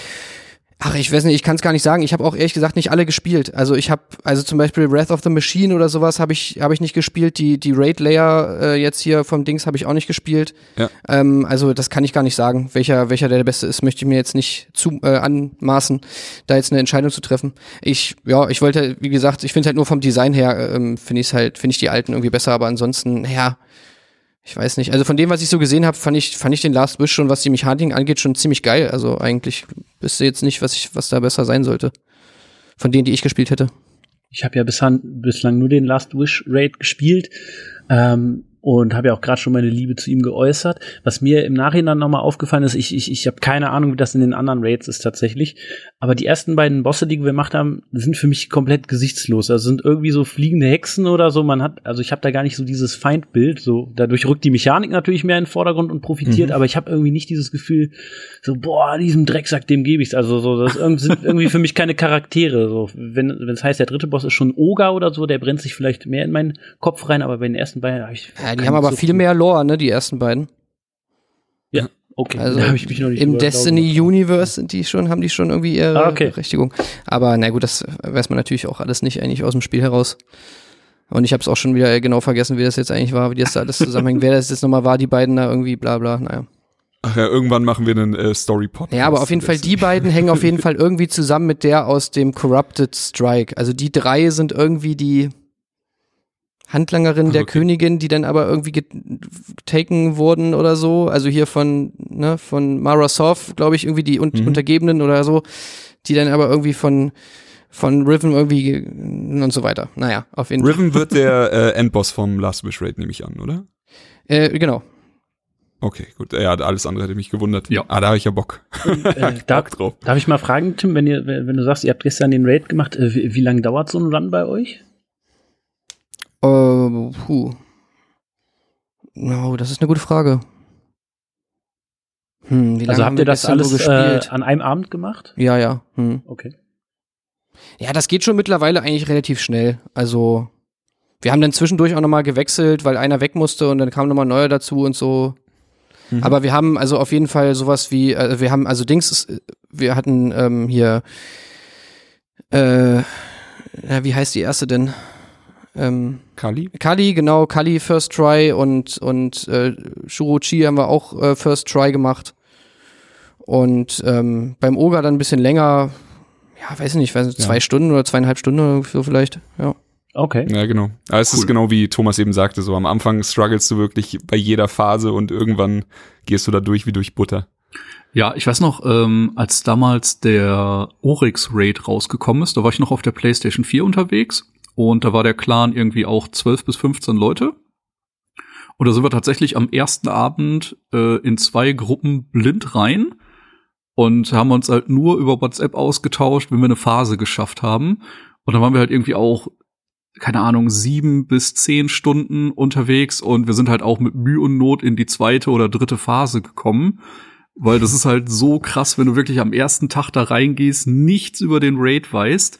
Ach, ich weiß nicht, ich kann es gar nicht sagen. Ich habe auch ehrlich gesagt nicht alle gespielt. Also ich habe, also zum Beispiel Wrath of the Machine oder sowas habe ich, habe ich nicht gespielt. Die die Raid Layer äh, jetzt hier vom Dings habe ich auch nicht gespielt. Ja. Ähm, also das kann ich gar nicht sagen, welcher welcher der, der beste ist. Möchte ich mir jetzt nicht zu äh, anmaßen, da jetzt eine Entscheidung zu treffen. Ich ja, ich wollte, wie gesagt, ich finde halt nur vom Design her ähm, finde ich halt, finde ich die alten irgendwie besser. Aber ansonsten, ja. Ich weiß nicht. Also von dem, was ich so gesehen habe, fand ich, fand ich den Last Wish schon, was die Mechaniken angeht, schon ziemlich geil. Also eigentlich wüsste jetzt nicht, was ich, was da besser sein sollte. Von denen, die ich gespielt hätte. Ich habe ja bislang, bislang nur den Last Wish Raid gespielt ähm, und habe ja auch gerade schon meine Liebe zu ihm geäußert. Was mir im Nachhinein nochmal aufgefallen ist, ich, ich, ich habe keine Ahnung, wie das in den anderen Raids ist tatsächlich. Aber die ersten beiden Bosse, die wir gemacht haben, sind für mich komplett gesichtslos. Also sind irgendwie so fliegende Hexen oder so. Man hat, also ich habe da gar nicht so dieses Feindbild. So dadurch rückt die Mechanik natürlich mehr in den Vordergrund und profitiert. Aber ich habe irgendwie nicht dieses Gefühl, so boah, diesem Drecksack, dem gebe ich's. Also so, das sind irgendwie für mich keine Charaktere. So wenn wenn es heißt, der dritte Boss ist schon Oga oder so, der brennt sich vielleicht mehr in meinen Kopf rein. Aber bei den ersten beiden habe ich Ja, die keinen haben aber so viel mehr Lore, ne, die ersten beiden. Ja, okay. Also da habe ich mich noch nicht im Destiny gemacht. Universe sind die schon, haben die schon irgendwie ihre Ah, okay. Berechtigung. Aber na gut, das weiß man natürlich auch alles nicht eigentlich aus dem Spiel heraus. Und ich habe es auch schon wieder genau vergessen, wie das jetzt eigentlich war, wie das da alles zusammenhängt, wer das jetzt nochmal war, die beiden da irgendwie, bla bla, naja. Ach ja, irgendwann machen wir einen äh, Story-Podcast. Ja, aber auf jeden Fall, die beiden hängen auf jeden Fall irgendwie zusammen mit der aus dem Corrupted Strike. Also die drei sind irgendwie die Handlangerin Ach, der okay. Königin, die dann aber irgendwie getaken wurden oder so. Also hier von, ne, von Mara Sov, glaube ich, irgendwie die Un Mhm. Untergebenen oder so, die dann aber irgendwie von, von Riven irgendwie ge- und so weiter. Naja, auf jeden Fall. Riven wird der äh, Endboss vom Last Wish Raid, nehme ich an, oder? Äh, genau. Okay, gut. Ja, alles andere hätte mich gewundert. Ja. Ah, da habe ich ja Bock. Äh, darf, drauf. darf ich mal fragen, Tim, wenn ihr, wenn wenn du sagst, ihr habt gestern den Raid gemacht, äh, wie, wie lange dauert so ein Run bei euch? Äh, puh. No, das ist eine gute Frage. Hm, wie lange Also haben habt wir ihr das so alles äh, gespielt? an einem Abend gemacht? ja, ja. Hm. Okay. Ja, das geht schon mittlerweile eigentlich relativ schnell. Also, wir haben dann zwischendurch auch nochmal gewechselt, weil einer weg musste und dann kam nochmal neuer dazu und so. Mhm. Aber wir haben also auf jeden Fall sowas wie, äh, wir haben also Dings, wir hatten ähm, hier, äh, ja, wie heißt die erste denn? Ähm, Kali? Kali, genau, Kali First Try und, und äh, Shurochi haben wir auch äh, First Try gemacht. Und ähm, beim Oga dann ein bisschen länger, ja, weiß ich nicht, weiß nicht, zwei Stunden oder zweieinhalb Stunden oder so vielleicht. Ja. Okay. Ja, genau. Aber es Cool. ist genau wie Thomas eben sagte, so am Anfang strugglest du wirklich bei jeder Phase und irgendwann gehst du da durch wie durch Butter. Ja, ich weiß noch, ähm, als damals der Oryx Raid rausgekommen ist, da war ich noch auf der PlayStation 4 unterwegs und da war der Clan irgendwie auch 12 bis 15 Leute. Und da sind wir tatsächlich am ersten Abend äh, in zwei Gruppen blind rein und haben uns halt nur über WhatsApp ausgetauscht, wenn wir eine Phase geschafft haben. Und dann waren wir halt irgendwie auch, keine Ahnung, sieben bis zehn Stunden unterwegs und wir sind halt auch mit Mühe und Not in die zweite oder dritte Phase gekommen. Weil das ist halt so krass, wenn du wirklich am ersten Tag da reingehst, nichts über den Raid weißt.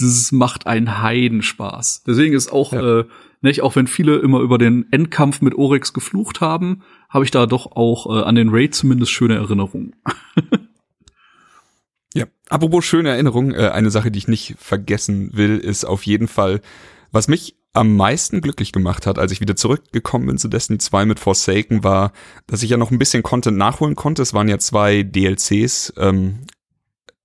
Das macht einen Heidenspaß. Deswegen ist auch, Ja. äh, nicht, auch wenn viele immer über den Endkampf mit Oryx geflucht haben, habe ich da doch auch äh, an den Raid zumindest schöne Erinnerungen. Ja, apropos schöne Erinnerung, äh, eine Sache, die ich nicht vergessen will, ist auf jeden Fall, was mich am meisten glücklich gemacht hat, als ich wieder zurückgekommen bin zu Destiny 2 mit Forsaken, war, dass ich ja noch ein bisschen Content nachholen konnte. Es waren ja zwei DLCs, ähm,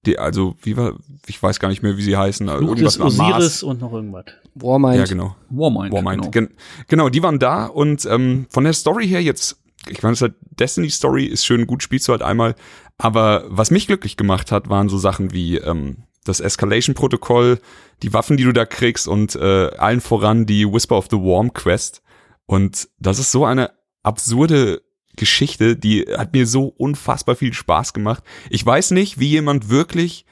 die, also wie war, ich weiß gar nicht mehr, wie sie heißen. Fluch irgendwas des mit Mars. Osiris und noch irgendwas. Warmind. Ja, genau. Warmind. Warmind. genau. Gen genau, die waren da und ähm, von der Story her jetzt, ich meine, es ist halt Destiny Story ist schön gut, spielst du halt einmal, aber was mich glücklich gemacht hat, waren so Sachen wie ähm, das Escalation-Protokoll, die Waffen, die du da kriegst und äh, allen voran die Whisper of the Warm Quest. Und das ist so eine absurde Geschichte, die hat mir so unfassbar viel Spaß gemacht. Ich weiß nicht, wie jemand wirklich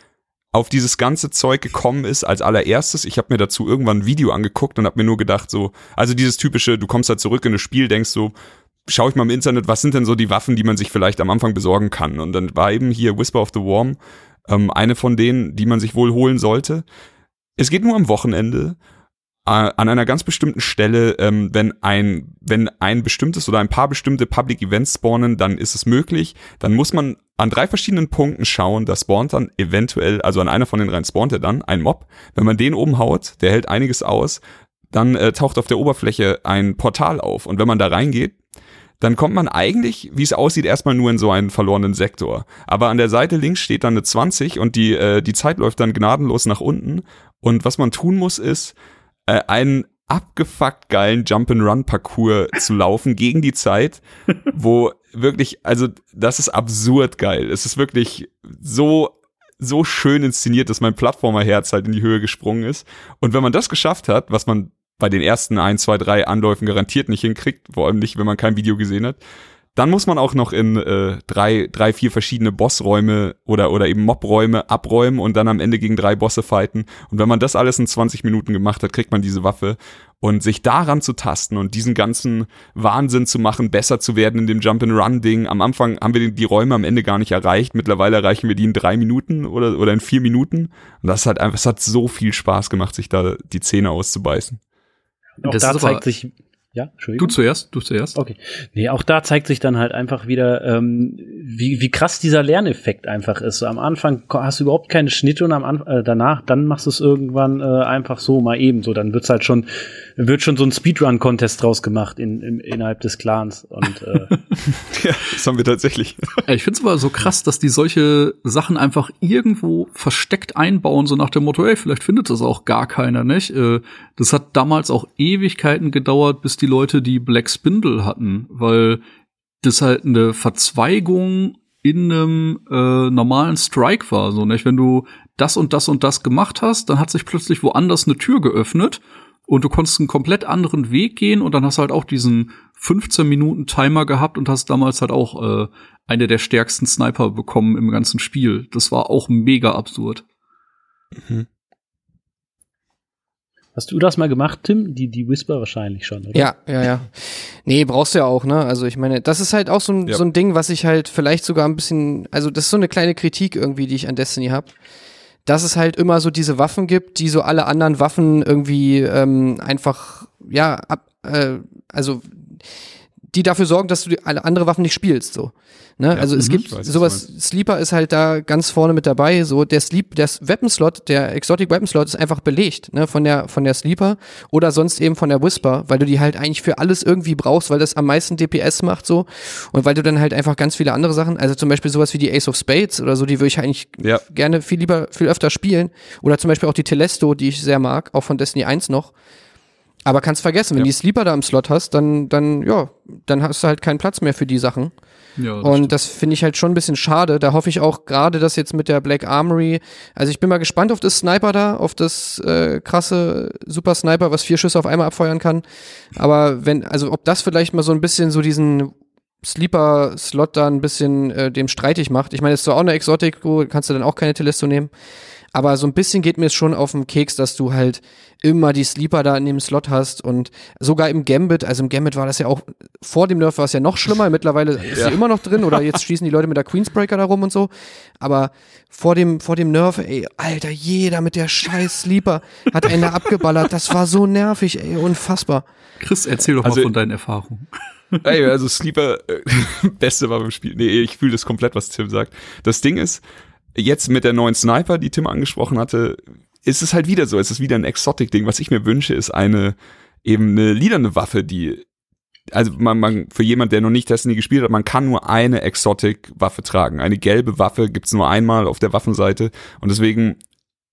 auf dieses ganze Zeug gekommen ist als allererstes. Ich habe mir dazu irgendwann ein Video angeguckt und habe mir nur gedacht, so, also dieses typische, du kommst da zurück in das Spiel, denkst so, schau ich mal im Internet, was sind denn so die Waffen, die man sich vielleicht am Anfang besorgen kann? Und dann war eben hier Whisper of the Worm ähm, eine von denen, die man sich wohl holen sollte. Es geht nur am Wochenende an einer ganz bestimmten Stelle, ähm, wenn ein wenn ein bestimmtes oder ein paar bestimmte Public Events spawnen, dann ist es möglich. Dann muss man an drei verschiedenen Punkten schauen. Da spawnt dann eventuell, also an einer von den dreien spawnt er dann ein Mob. Wenn man den oben haut, der hält einiges aus, dann äh, taucht auf der Oberfläche ein Portal auf. Und wenn man da reingeht, dann kommt man eigentlich, wie es aussieht, erstmal nur in so einen verlorenen Sektor. Aber an der Seite links steht dann eine 20 und die, äh, die Zeit läuft dann gnadenlos nach unten. Und was man tun muss, ist, äh, einen abgefuckt geilen Jump-and-Run-Parcours zu laufen gegen die Zeit, wo wirklich, also das ist absurd geil. Es ist wirklich so so schön inszeniert, dass mein Plattformerherz halt in die Höhe gesprungen ist. Und wenn man das geschafft hat, was man bei den ersten ein, zwei, drei Anläufen garantiert nicht hinkriegt, vor allem nicht, wenn man kein Video gesehen hat, dann muss man auch noch in äh, drei, drei, vier verschiedene Bossräume oder, oder eben Mobräume abräumen und dann am Ende gegen drei Bosse fighten. Und wenn man das alles in 20 Minuten gemacht hat, kriegt man diese Waffe. Und sich daran zu tasten und diesen ganzen Wahnsinn zu machen, besser zu werden in dem Jump-and-Run-Ding. Am Anfang haben wir die, Räume am Ende gar nicht erreicht. Mittlerweile erreichen wir die in drei Minuten oder, oder in vier Minuten. Und das hat einfach, es hat so viel Spaß gemacht, sich da die Zähne auszubeißen. Und auch Das da zeigt sich, ja, Du Entschuldigung. zuerst, du zuerst. Okay. Nee, auch da zeigt sich dann halt einfach wieder, ähm, wie, wie krass dieser Lerneffekt einfach ist. Am Anfang hast du überhaupt keine Schnitte und am Anf äh, danach, dann machst du es irgendwann äh, einfach so mal eben. So, dann wird's halt schon, wird schon so ein Speedrun-Contest draus gemacht in, in, innerhalb des Clans. Und äh, Ja, das haben wir tatsächlich. Ich finde es aber so krass, dass die solche Sachen einfach irgendwo versteckt einbauen, so nach dem Motto, ey, vielleicht findet das auch gar keiner, nicht? Äh, Das hat damals auch Ewigkeiten gedauert, bis die Leute die Black Spindle hatten, weil das halt eine Verzweigung in einem äh, normalen Strike war, so nicht? Wenn du das und das und das gemacht hast, dann hat sich plötzlich woanders eine Tür geöffnet und du konntest einen komplett anderen Weg gehen und dann hast du halt auch diesen 15 Minuten Timer gehabt und hast damals halt auch äh, eine der stärksten Sniper bekommen im ganzen Spiel. Das war auch mega absurd. hast du das mal gemacht, Tim? Die, die Whisper wahrscheinlich schon, oder? Ja, ja, ja. Nee, brauchst du ja auch, ne? Also ich meine, das ist halt auch so ein, Ja. so ein Ding, was ich halt vielleicht sogar ein bisschen, also das ist so eine kleine Kritik irgendwie, die ich an Destiny habe. Dass es halt immer so diese Waffen gibt, die so alle anderen Waffen irgendwie ähm, einfach ja, ab, äh, also die dafür sorgen, dass du die, alle andere Waffen nicht spielst, so. Ne? also es mhm, gibt sowas, Sleeper ist halt da ganz vorne mit dabei, so der Sleep, der Weapon Slot, der Exotic Weapon Slot ist einfach belegt, ne, von der, von der Sleeper oder sonst eben von der Whisper, weil du die halt eigentlich für alles irgendwie brauchst, weil das am meisten DPS macht, so. Und weil du dann halt einfach ganz viele andere Sachen, also zum Beispiel sowas wie die Ace of Spades oder so, die würde ich eigentlich Ja. gerne viel lieber, viel öfter spielen. Oder zum Beispiel auch die Telesto, die ich sehr mag, auch von Destiny 1 noch. Aber kannst vergessen, wenn Ja. die Sleeper da im Slot hast, dann, dann, ja, dann hast du halt keinen Platz mehr für die Sachen. Ja, das Und stimmt. das finde ich halt schon ein bisschen schade. Da hoffe ich auch gerade, dass jetzt mit der Black Armory, also ich bin mal gespannt auf das Sniper da, auf das äh, krasse Super Sniper, was vier Schüsse auf einmal abfeuern kann. Aber wenn, also ob das vielleicht mal so ein bisschen so diesen Sleeper-Slot da ein bisschen äh, dem streitig macht. Ich meine, es ist zwar auch eine Exotik, kannst du dann auch keine Telesto nehmen. Aber so ein bisschen geht mir es schon auf den Keks, dass du halt immer die Sleeper da in dem Slot hast und sogar im Gambit, also im Gambit war das ja auch, vor dem Nerf war es ja noch schlimmer, mittlerweile ist sie immer noch drin oder jetzt schießen die Leute mit der Queensbreaker da rum und so, aber vor dem, vor dem Nerf, ey, Alter, jeder mit der scheiß Sleeper hat einen da abgeballert, das war so nervig, ey, unfassbar. Chris, erzähl doch Also- mal von deinen Erfahrungen. Ey, also Sleeper, äh, beste war beim Spiel. Nee, ich fühle das komplett, was Tim sagt. Das Ding ist, jetzt mit der neuen Sniper, die Tim angesprochen hatte, ist es halt wieder so. Es ist wieder ein Exotic-Ding. Was ich mir wünsche, ist eine, eben eine liederne Waffe, die, also man, man, für jemand, der noch nicht Destiny gespielt hat, man kann nur eine Exotic-Waffe tragen. Eine gelbe Waffe gibt's nur einmal auf der Waffenseite und deswegen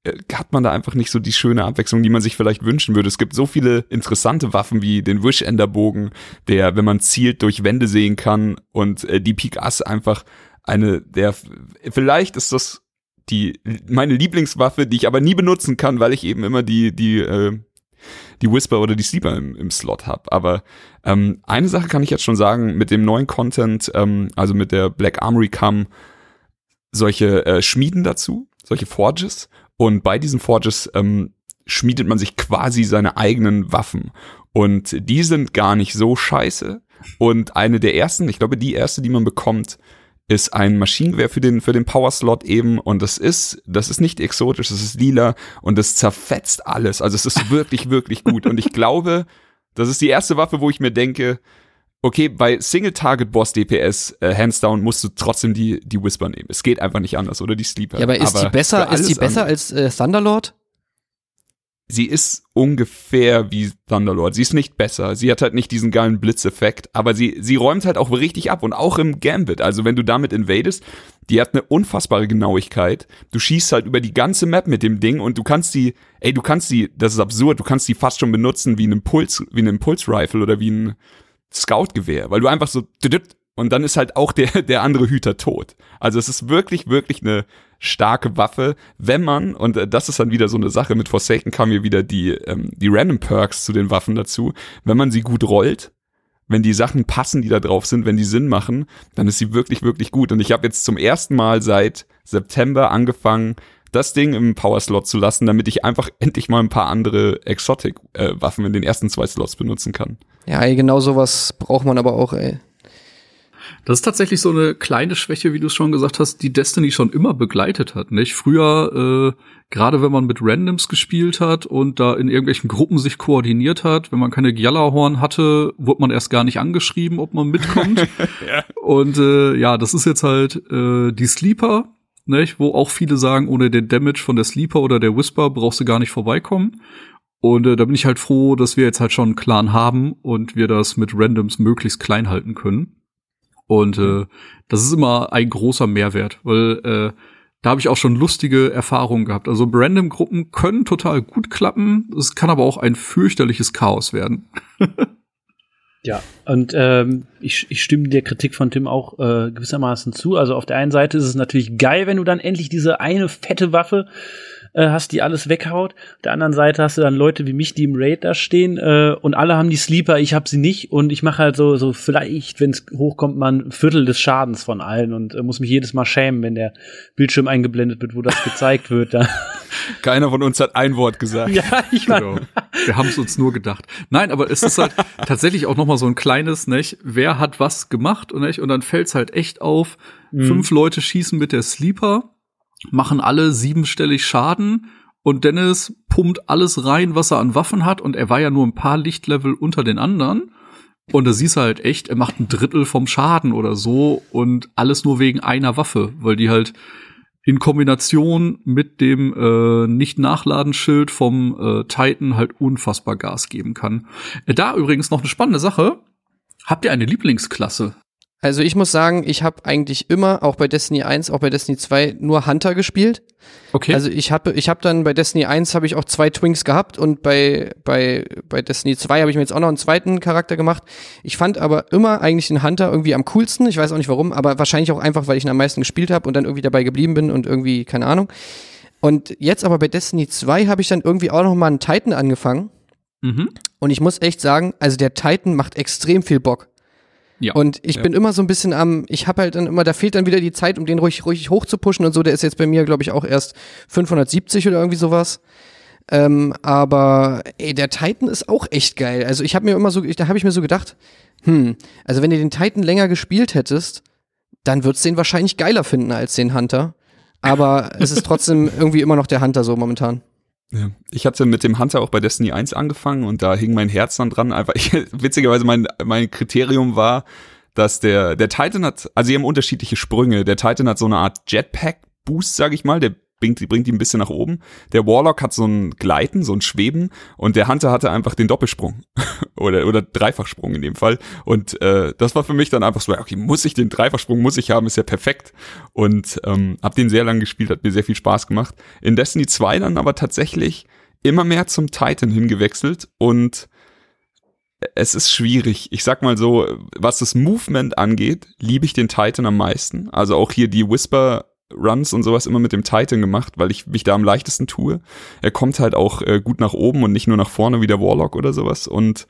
äh, hat man da einfach nicht so die schöne Abwechslung, die man sich vielleicht wünschen würde. Es gibt so viele interessante Waffen wie den Wish-Ender-Bogen, der, wenn man zielt, durch Wände sehen kann und äh, die Pik Ass einfach eine der, vielleicht ist das die, meine Lieblingswaffe, die ich aber nie benutzen kann, weil ich eben immer die, die, äh, die Whisper oder die Sleeper im, im Slot habe. Aber ähm, eine Sache kann ich jetzt schon sagen, mit dem neuen Content, ähm, also mit der Black Armory kam solche äh, Schmieden dazu, solche Forges. Und bei diesen Forges ähm, schmiedet man sich quasi seine eigenen Waffen. Und die sind gar nicht so scheiße. Und eine der ersten, ich glaube, die erste, die man bekommt, ist ein Maschinengewehr für den, für den Power Slot eben. Und das ist, das ist nicht exotisch, das ist lila und das zerfetzt alles. Also es ist wirklich, wirklich gut. Und ich glaube, das ist die erste Waffe, wo ich mir denke, okay, bei Single-Target-Boss-DPS, äh, hands down, musst du trotzdem die, die Whisper nehmen. Es geht einfach nicht anders, oder die Sleeper. Ja, aber ist die besser, ist die besser als äh, Thunderlord? Sie ist ungefähr wie Thunderlord. Sie ist nicht besser. Sie hat halt nicht diesen geilen Blitzeffekt, aber sie, sie räumt halt auch richtig ab und auch im Gambit. Also wenn du damit invadest, die hat eine unfassbare Genauigkeit. Du schießt halt über die ganze Map mit dem Ding und du kannst die, ey, du kannst die, das ist absurd, du kannst die fast schon benutzen wie ein Impuls, wie ein Impulsrifle oder wie ein Scout-Gewehr, weil du einfach so und dann ist halt auch der, der andere Hüter tot. Also es ist wirklich, wirklich eine starke Waffe, wenn man, und äh, das ist dann wieder so eine Sache, mit Forsaken kamen hier wieder die, ähm, die Random Perks zu den Waffen dazu, wenn man sie gut rollt, wenn die Sachen passen, die da drauf sind, wenn die Sinn machen, dann ist sie wirklich, wirklich gut. Und ich habe jetzt zum ersten Mal seit September angefangen, das Ding im Power Slot zu lassen, damit ich einfach endlich mal ein paar andere Exotic-Waffen in den ersten zwei Slots benutzen kann. Ja, ey, genau sowas braucht man aber auch, ey. Das ist tatsächlich so eine kleine Schwäche, wie du es schon gesagt hast, die Destiny schon immer begleitet hat. Nicht? Früher, äh, gerade wenn man mit Randoms gespielt hat und da in irgendwelchen Gruppen sich koordiniert hat, wenn man keine Gjallarhorn hatte, wurde man erst gar nicht angeschrieben, ob man mitkommt. Und äh, ja, das ist jetzt halt äh, die Sleeper, nicht? wo auch viele sagen, ohne den Damage von der Sleeper oder der Whisper brauchst du gar nicht vorbeikommen. Und äh, da bin ich halt froh, dass wir jetzt halt schon einen Clan haben und wir das mit Randoms möglichst klein halten können. Und äh, das ist immer ein großer Mehrwert, weil äh, da habe ich auch schon lustige Erfahrungen gehabt. Also Random-Gruppen können total gut klappen, es kann aber auch ein fürchterliches Chaos werden. Ja, und ähm, ich, ich stimme der Kritik von Tim auch äh, gewissermaßen zu. Also auf der einen Seite ist es natürlich geil, wenn du dann endlich diese eine fette Waffe äh, hast, die alles weghaut. Auf der anderen Seite hast du dann Leute wie mich, die im Raid da stehen äh, und alle haben die Sleeper, ich habe sie nicht und ich mache halt so, so vielleicht, wenn es hochkommt, mal ein Viertel des Schadens von allen und äh, muss mich jedes Mal schämen, wenn der Bildschirm eingeblendet wird, wo das gezeigt wird. Da. Keiner von uns hat ein Wort gesagt. ja, ich Genau. Wir haben es uns nur gedacht. Nein, aber es ist halt tatsächlich auch noch mal so ein kleines, nicht? Wer hat was gemacht und nicht? Und dann fällt's halt echt auf. Fünf Leute schießen mit der Sleeper, machen alle siebenstellig Schaden und Dennis pumpt alles rein, was er an Waffen hat und er war ja nur ein paar Lichtlevel unter den anderen. Und da siehst du halt echt, er macht ein Drittel vom Schaden oder so und alles nur wegen einer Waffe, weil die halt in Kombination mit dem äh, Nicht-Nachladenschild vom äh, Titan halt unfassbar Gas geben kann. Äh, da übrigens noch eine spannende Sache. Habt ihr eine Lieblingsklasse? Also ich muss sagen, ich habe eigentlich immer, auch bei Destiny 1, auch bei Destiny 2, nur Hunter gespielt. Okay. Also ich habe ich hab dann bei Destiny 1 habe ich auch zwei Twinks gehabt und bei, bei, bei Destiny 2 habe ich mir jetzt auch noch einen zweiten Charakter gemacht. Ich fand aber immer eigentlich den Hunter irgendwie am coolsten. Ich weiß auch nicht warum, aber wahrscheinlich auch einfach, weil ich ihn am meisten gespielt habe und dann irgendwie dabei geblieben bin und irgendwie, keine Ahnung. Und jetzt aber bei Destiny 2 habe ich dann irgendwie auch noch mal einen Titan angefangen. mhm. Und ich muss echt sagen, also der Titan macht extrem viel Bock. Ja. Und ich Ja. bin immer so ein bisschen am, ich habe halt dann immer, da fehlt dann wieder die Zeit, um den ruhig, ruhig hoch zu pushen und so. Der ist jetzt bei mir, glaube ich, auch erst 570 oder irgendwie sowas. Ähm, aber ey, der Titan ist auch echt geil. Also ich habe mir immer so, ich, da habe ich mir so gedacht, hm, also wenn du den Titan länger gespielt hättest, dann würdest du den wahrscheinlich geiler finden als den Hunter. Aber es ist trotzdem irgendwie immer noch der Hunter so momentan. Ja. Ich hatte mit dem Hunter auch bei Destiny 1 angefangen und da hing mein Herz dann dran. Einfach, ich, witzigerweise mein, mein Kriterium war, dass der, der Titan hat, also sie haben unterschiedliche Sprünge. Der Titan hat so eine Art Jetpack-Boost, sag ich mal, der bringt, bringt ihn ein bisschen nach oben. Der Warlock hat so ein Gleiten, so ein Schweben und der Hunter hatte einfach den Doppelsprung oder, oder Dreifachsprung in dem Fall. Und äh, das war für mich dann einfach so, okay, muss ich den Dreifachsprung, muss ich haben, ist ja perfekt. Und ähm, hab den sehr lange gespielt, hat mir sehr viel Spaß gemacht. In Destiny 2 dann aber tatsächlich immer mehr zum Titan hingewechselt und es ist schwierig. Ich sag mal so, was das Movement angeht, liebe ich den Titan am meisten. Also auch hier die Whisper Runs und sowas immer mit dem Titan gemacht, weil ich mich da am leichtesten tue. Er kommt halt auch äh, gut nach oben und nicht nur nach vorne wie der Warlock oder sowas. Und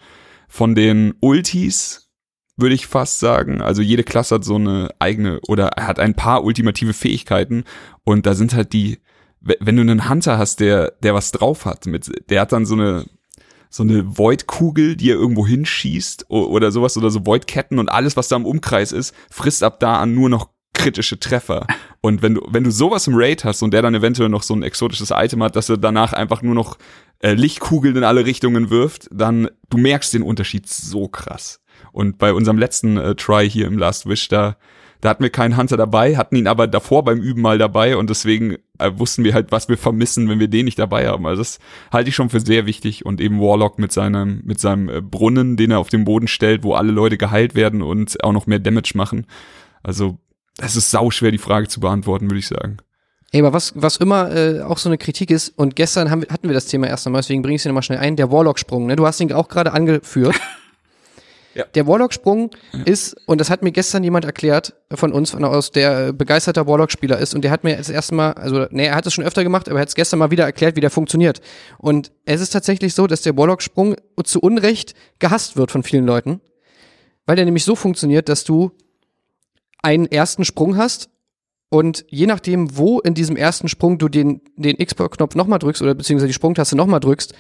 von den Ultis würde ich fast sagen, also jede Klasse hat so eine eigene oder er hat ein paar ultimative Fähigkeiten und da sind halt die, we- wenn du einen Hunter hast, der, der was drauf hat, mit, der hat dann so eine, so eine Void-Kugel, die er irgendwo hinschießt oder sowas oder so Void-Ketten und alles, was da im Umkreis ist, frisst ab da an nur noch kritische Treffer. Und wenn du, wenn du sowas im Raid hast und der dann eventuell noch so ein exotisches Item hat, dass er danach einfach nur noch äh, Lichtkugeln in alle Richtungen wirft, dann du merkst den Unterschied so krass. Und bei unserem letzten äh, Try hier im Last Wish, da, da hatten wir keinen Hunter dabei, hatten ihn aber davor beim Üben mal dabei und deswegen äh, wussten wir halt, was wir vermissen, wenn wir den nicht dabei haben. Also das halte ich schon für sehr wichtig und eben Warlock mit seinem, mit seinem äh, Brunnen, den er auf den Boden stellt, wo alle Leute geheilt werden und auch noch mehr Damage machen. Also es ist sauschwer, die Frage zu beantworten, würde ich sagen. Ey, aber was, was immer äh, auch so eine Kritik ist, und gestern haben, hatten wir das Thema erst einmal, deswegen bringe ich es dir nochmal schnell ein, der Warlock-Sprung, ne? Du hast ihn auch gerade angeführt. Ja. Der Warlock-Sprung ist, und das hat mir gestern jemand erklärt von uns, von aus der äh, begeisterter Warlock-Spieler ist, und der hat mir das erste Mal, also, nee, er hat es schon öfter gemacht, aber er hat es gestern mal wieder erklärt, wie der funktioniert. Und es ist tatsächlich so, dass der Warlock-Sprung zu Unrecht gehasst wird von vielen Leuten, weil der nämlich so funktioniert, dass du einen ersten Sprung hast und je nachdem, wo in diesem ersten Sprung du den, den X-Knopf nochmal drückst oder beziehungsweise die Sprungtaste nochmal drückst,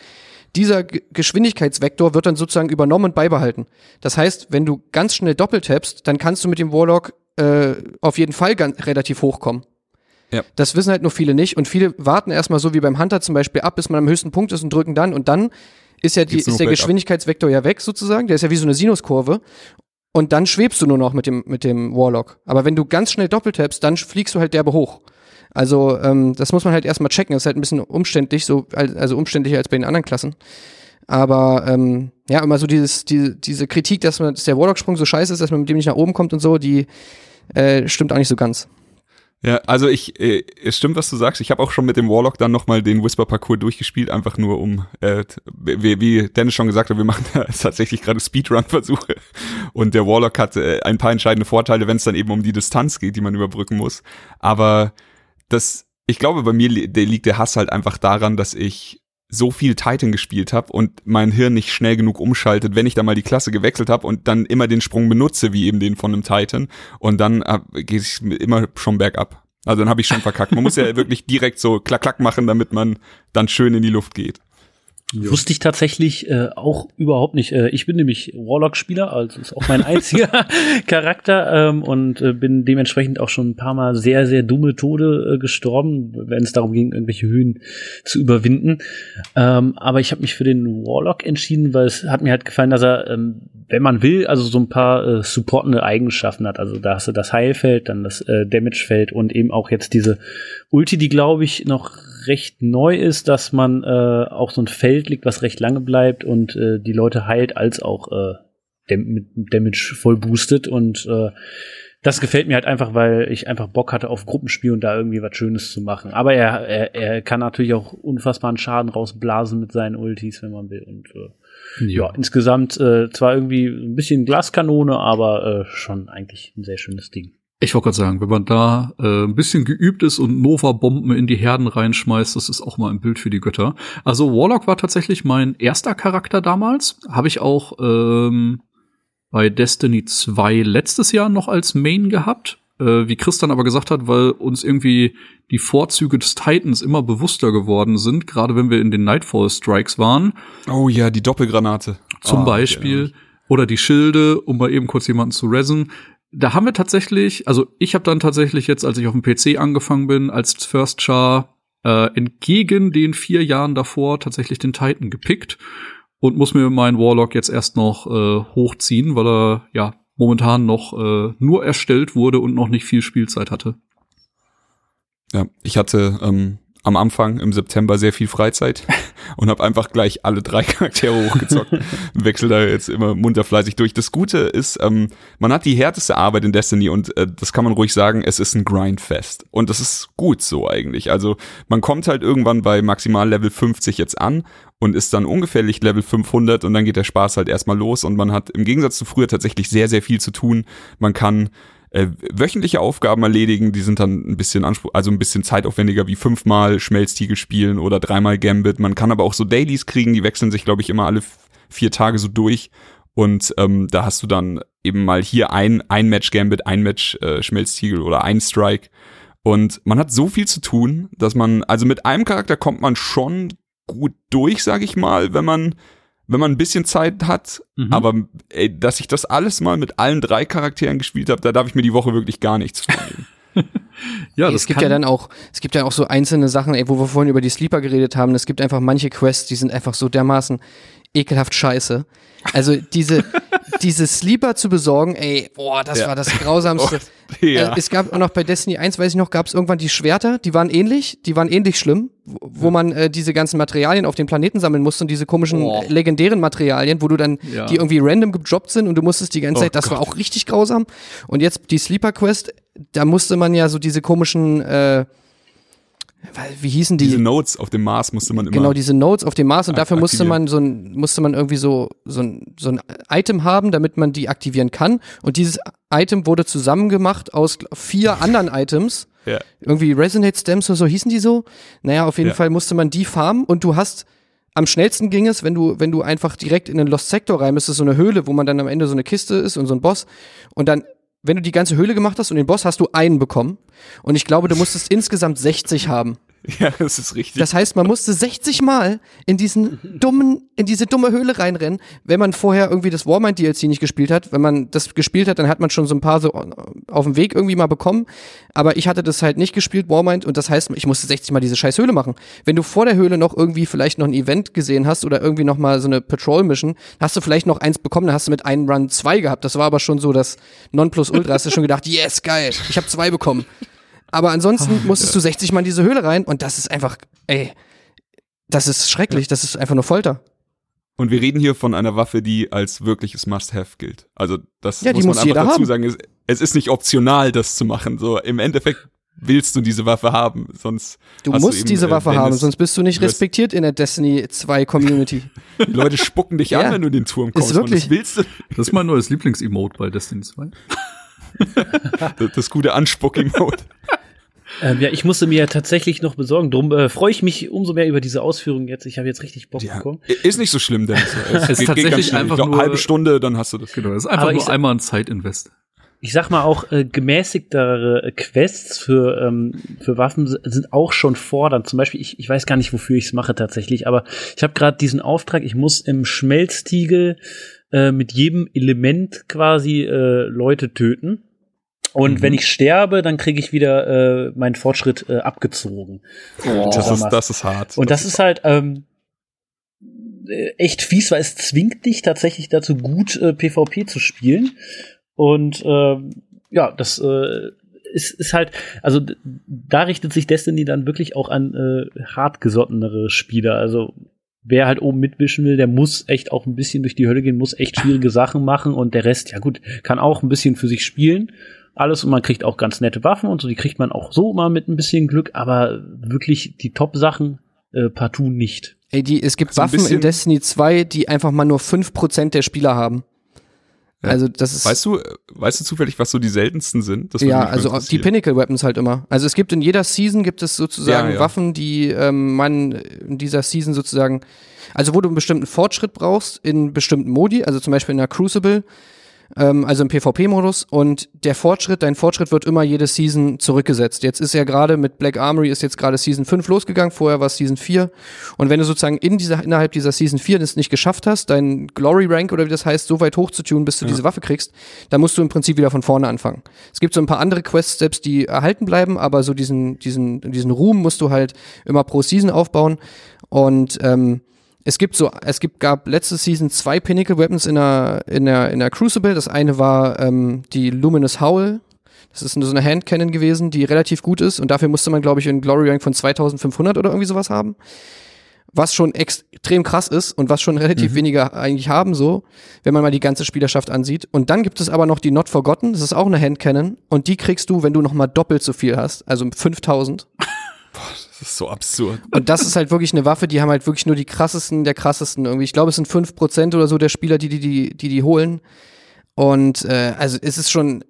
dieser G Geschwindigkeitsvektor wird dann sozusagen übernommen und beibehalten. Das heißt, wenn du ganz schnell doppeltappst, dann kannst du mit dem Warlock äh, auf jeden Fall ganz, relativ hochkommen. Ja. Das wissen halt nur viele nicht und viele warten erstmal so wie beim Hunter zum Beispiel ab, bis man am höchsten Punkt ist und drücken dann und dann ist ja die, ist der. Geschwindigkeitsvektor ja weg sozusagen, der ist ja wie so eine Sinuskurve und dann schwebst du nur noch mit dem, mit dem Warlock. Aber wenn du ganz schnell doppeltappst, dann fliegst du halt derbe hoch. Also, ähm, das muss man halt erstmal checken. Das ist halt ein bisschen umständlich, so, al- also umständlicher als bei den anderen Klassen. Aber ähm, ja, immer so dieses, die, diese Kritik, dass man, dass der Warlock-Sprung so scheiße ist, dass man mit dem nicht nach oben kommt und so, die äh, stimmt auch nicht so ganz. Ja, also ich, äh, es stimmt, was du sagst. Ich habe auch schon mit dem Warlock dann nochmal den Whisper-Parcours durchgespielt, einfach nur um, äh, wie, wie Dennis schon gesagt hat, wir machen da tatsächlich gerade Speedrun-Versuche. Und der Warlock hat äh, ein paar entscheidende Vorteile, wenn es dann eben um die Distanz geht, die man überbrücken muss. Aber das, ich glaube, bei mir li der liegt der Hass halt einfach daran, dass ich so viel Titan gespielt habe und mein Hirn nicht schnell genug umschaltet, wenn ich da mal die Klasse gewechselt habe und dann immer den Sprung benutze, wie eben den von einem Titan. Und dann äh, geht es immer schon bergab. Also dann habe ich schon verkackt. Man muss ja wirklich direkt so klack klack machen, damit man dann schön in die Luft geht. Ja. Wusste ich tatsächlich äh, auch überhaupt nicht. Äh, ich bin nämlich Warlock-Spieler, also ist auch mein einziger Charakter ähm, und äh, bin dementsprechend auch schon ein paar Mal sehr, sehr dumme Tode äh, gestorben, wenn es darum ging, irgendwelche Höhen zu überwinden. Ähm, aber ich habe mich für den Warlock entschieden, weil es hat mir halt gefallen, dass er, ähm, wenn man will, also so ein paar äh, supportende Eigenschaften hat. Also da hast du das Heilfeld, dann das äh, Damagefeld und eben auch jetzt diese Ulti, die glaube ich noch recht neu ist, dass man äh, auch so ein Feld liegt, was recht lange bleibt und äh, die Leute heilt, als auch äh, Dam mit Damage voll boostet. Und äh, das gefällt mir halt einfach, weil ich einfach Bock hatte auf Gruppenspiel und da irgendwie was Schönes zu machen. Aber er, er, er kann natürlich auch unfassbaren Schaden rausblasen mit seinen Ultis, wenn man will. Und äh, ja, insgesamt äh, zwar irgendwie ein bisschen Glaskanone, aber äh, schon eigentlich ein sehr schönes Ding. Ich wollte gerade sagen, wenn man da äh, ein bisschen geübt ist und Nova-Bomben in die Herden reinschmeißt, das ist auch mal ein Bild für die Götter. Also Warlock war tatsächlich mein erster Charakter damals. Habe ich auch ähm, bei Destiny 2 letztes Jahr noch als Main gehabt. Äh, wie Chris dann aber gesagt hat, weil uns irgendwie die Vorzüge des Titans immer bewusster geworden sind, gerade wenn wir in den Nightfall-Strikes waren. Oh ja, die Doppelgranate. Zum Ah, Beispiel. ja. Oder die Schilde, um mal eben kurz jemanden zu resen. Da haben wir tatsächlich, also ich habe dann tatsächlich jetzt, als ich auf dem PC angefangen bin, als First Char äh, entgegen den vier Jahren davor tatsächlich den Titan gepickt und muss mir meinen Warlock jetzt erst noch äh, hochziehen, weil er ja momentan noch äh, nur erstellt wurde und noch nicht viel Spielzeit hatte. Ja, ich hatte ähm, am Anfang im September sehr viel Freizeit und habe einfach gleich alle drei Charaktere hochgezockt. Wechsel da jetzt immer munter fleißig durch. Das Gute ist, ähm, man hat die härteste Arbeit in Destiny und äh, das kann man ruhig sagen, es ist ein Grindfest. Und das ist gut so eigentlich. Also man kommt halt irgendwann bei maximal Level 50 jetzt an und ist dann ungefähr Level 500 und dann geht der Spaß halt erstmal los und man hat im Gegensatz zu früher tatsächlich sehr, sehr viel zu tun. Man kann äh, wöchentliche Aufgaben erledigen, die sind dann ein bisschen Anspruch, also ein bisschen zeitaufwendiger wie fünfmal Schmelztiegel spielen oder dreimal Gambit. Man kann aber auch so Dailies kriegen, die wechseln sich, glaube ich, immer alle vier Tage so durch. Und ähm, da hast du dann eben mal hier ein, ein Match Gambit, ein Match äh, Schmelztiegel oder ein Strike. Und man hat so viel zu tun, dass man, also mit einem Charakter kommt man schon gut durch, sag ich mal, wenn man wenn man ein bisschen Zeit hat, Mhm. aber ey, dass ich das alles mal mit allen drei Charakteren gespielt habe, da darf ich mir die Woche wirklich gar nichts vornehmen. Ja, Ey, es gibt ja dann auch, es gibt ja auch so einzelne Sachen, ey, wo wir vorhin über die Sleeper geredet haben. Es gibt einfach manche Quests, die sind einfach so dermaßen ekelhaft scheiße. Also diese, diese Sleeper zu besorgen, ey, boah, das Ja. war das grausamste. ja. Äh, es gab auch noch bei Destiny 1, weiß ich noch, gab es irgendwann die Schwerter, die waren ähnlich, die waren ähnlich schlimm, wo, wo man äh, diese ganzen Materialien auf den Planeten sammeln musste und diese komischen Oh. äh, legendären Materialien, wo du dann, Ja. die irgendwie random gedroppt sind und du musstest die ganze Oh Zeit, das war Gott. auch richtig grausam. Und jetzt die Sleeper Quest, da musste man ja so diese komischen, äh, wie hießen die? Diese Notes auf dem Mars musste man immer. Genau, diese Notes auf dem Mars und dafür musste aktivieren. man so ein, musste man irgendwie so, so ein, so ein Item haben, damit man die aktivieren kann. Und dieses Item wurde zusammengemacht aus vier anderen Items. Ja. Irgendwie Resonate Stems oder so hießen die so. Naja, auf jeden Ja. Fall musste man die farmen und du hast am schnellsten ging es, wenn du, wenn du einfach direkt in den Lost Sector rein bist, das ist so eine Höhle, wo man dann am Ende so eine Kiste ist und so ein Boss. Und dann, wenn du die ganze Höhle gemacht hast und den Boss, hast du einen bekommen. Und ich glaube, du musstest insgesamt 60 haben. Ja, das ist richtig. Das heißt, man musste 60 Mal in diesen dummen, in diese dumme Höhle reinrennen, wenn man vorher irgendwie das Warmind DLC nicht gespielt hat. Wenn man das gespielt hat, dann hat man schon so ein paar so auf dem Weg irgendwie mal bekommen. Aber ich hatte das halt nicht gespielt, Warmind, und das heißt, ich musste 60 Mal diese scheiß Höhle machen. Wenn du vor der Höhle noch irgendwie vielleicht noch ein Event gesehen hast oder irgendwie noch mal so eine Patrol-Mission, hast du vielleicht noch eins bekommen, dann hast du mit einem Run zwei gehabt. Das war aber schon so das Nonplusultra. Hast du schon gedacht, yes, geil, ich habe zwei bekommen. Aber ansonsten musstest du 60 Mal in diese Höhle rein und das ist einfach, ey, das ist schrecklich, das ist einfach nur Folter. Und wir reden hier von einer Waffe, die als wirkliches Must-Have gilt. Also das Ja, die muss man muss einfach jeder dazu haben. sagen. Es, es ist nicht optional, das zu machen. So im Endeffekt willst du diese Waffe haben, sonst Du hast musst eben, diese äh, Waffe wenn haben, es- sonst bist du nicht du respektiert in der Destiny 2 Community. die Leute spucken dich Ja. an, wenn du in den Turm kommst. Mann. wirklich. Das willst du. Das ist mein neues Lieblings-Emote bei Destiny 2. Das, das gute Anspucking-Mode. Ähm, ja, ich musste mir ja tatsächlich noch besorgen. Drum äh, freue ich mich umso mehr über diese Ausführungen jetzt. Ich habe jetzt richtig Bock Ja, bekommen. ist nicht so schlimm, denn es, ist tatsächlich schnell. einfach glaub, nur- halbe Stunde, dann hast du das. Genau, das ist einfach Aber ich nur einmal ein Zeitinvest. ich sag mal auch äh, gemäßigtere äh, Quests für ähm, für Waffen sind auch schon fordernd. Zum Beispiel, ich, ich weiß gar nicht, wofür ich es mache tatsächlich, aber ich habe gerade diesen Auftrag, ich muss im Schmelztiegel äh, mit jedem Element quasi äh, Leute töten. Und Mhm. wenn ich sterbe, dann kriege ich wieder äh, meinen Fortschritt äh, abgezogen. das, ist, das ist hart. Und das ist halt ähm, äh, echt fies, weil es zwingt dich tatsächlich dazu, gut äh, PvP zu spielen. Und ähm, ja, das äh, ist, ist halt, also da richtet sich Destiny dann wirklich auch an äh, hartgesottenere Spieler. Also wer halt oben mitwischen will, der muss echt auch ein bisschen durch die Hölle gehen, muss echt schwierige Sachen machen und der Rest, ja gut, kann auch ein bisschen für sich spielen. Alles und man kriegt auch ganz nette Waffen und so, die kriegt man auch so mal mit ein bisschen Glück, aber wirklich die Top-Sachen äh, partout nicht. Ey, die, es gibt So ein Waffen in Destiny 2, die einfach mal nur 5% der Spieler haben. Ja. Also das ist. weißt du, weißt du zufällig, was so die seltensten sind? Ja, also die. Pinnacle Weapons halt immer. Also es gibt in jeder Season gibt es sozusagen Ja, ja. Waffen, die ähm, man in dieser Season sozusagen, also wo du einen bestimmten Fortschritt brauchst in bestimmten Modi, also zum Beispiel in der Crucible, ähm, also im PvP-Modus und der Fortschritt, dein Fortschritt wird immer jede Season zurückgesetzt. Jetzt ist ja gerade mit Black Armory ist jetzt gerade Season 5 losgegangen, vorher war es Season 4 und wenn du sozusagen in dieser, innerhalb dieser Season 4 das nicht geschafft hast, dein Glory Rank oder wie das heißt, so weit hochzutunen, bis du diese Waffe kriegst, dann musst du im Prinzip wieder von vorne anfangen. Es gibt so ein paar andere Quests selbst, die erhalten bleiben, aber so diesen, diesen, diesen Ruhm musst du halt immer pro Season aufbauen und ähm, es gibt so, es gibt, gab letzte Season zwei Pinnacle Weapons in der, in der, in der Crucible. Das eine war ähm, die Luminous Howl. Das ist so eine Handcannon gewesen, die relativ gut ist. Und dafür musste man, glaube ich, einen Glory Rank von 2500 oder irgendwie sowas haben. Was schon extrem krass ist und was schon relativ weniger eigentlich haben, so, wenn man mal die ganze Spielerschaft ansieht. Und dann gibt es aber noch die Not Forgotten. Das ist auch eine Handcannon. Und die kriegst du, wenn du noch mal doppelt so viel hast. Also 5000. Das ist so absurd. Und das ist halt wirklich eine Waffe, die haben halt wirklich nur die krassesten der krassesten irgendwie. Ich glaube, es sind 5% oder so der Spieler, die die, die, die, die holen. Und äh, also es ist schon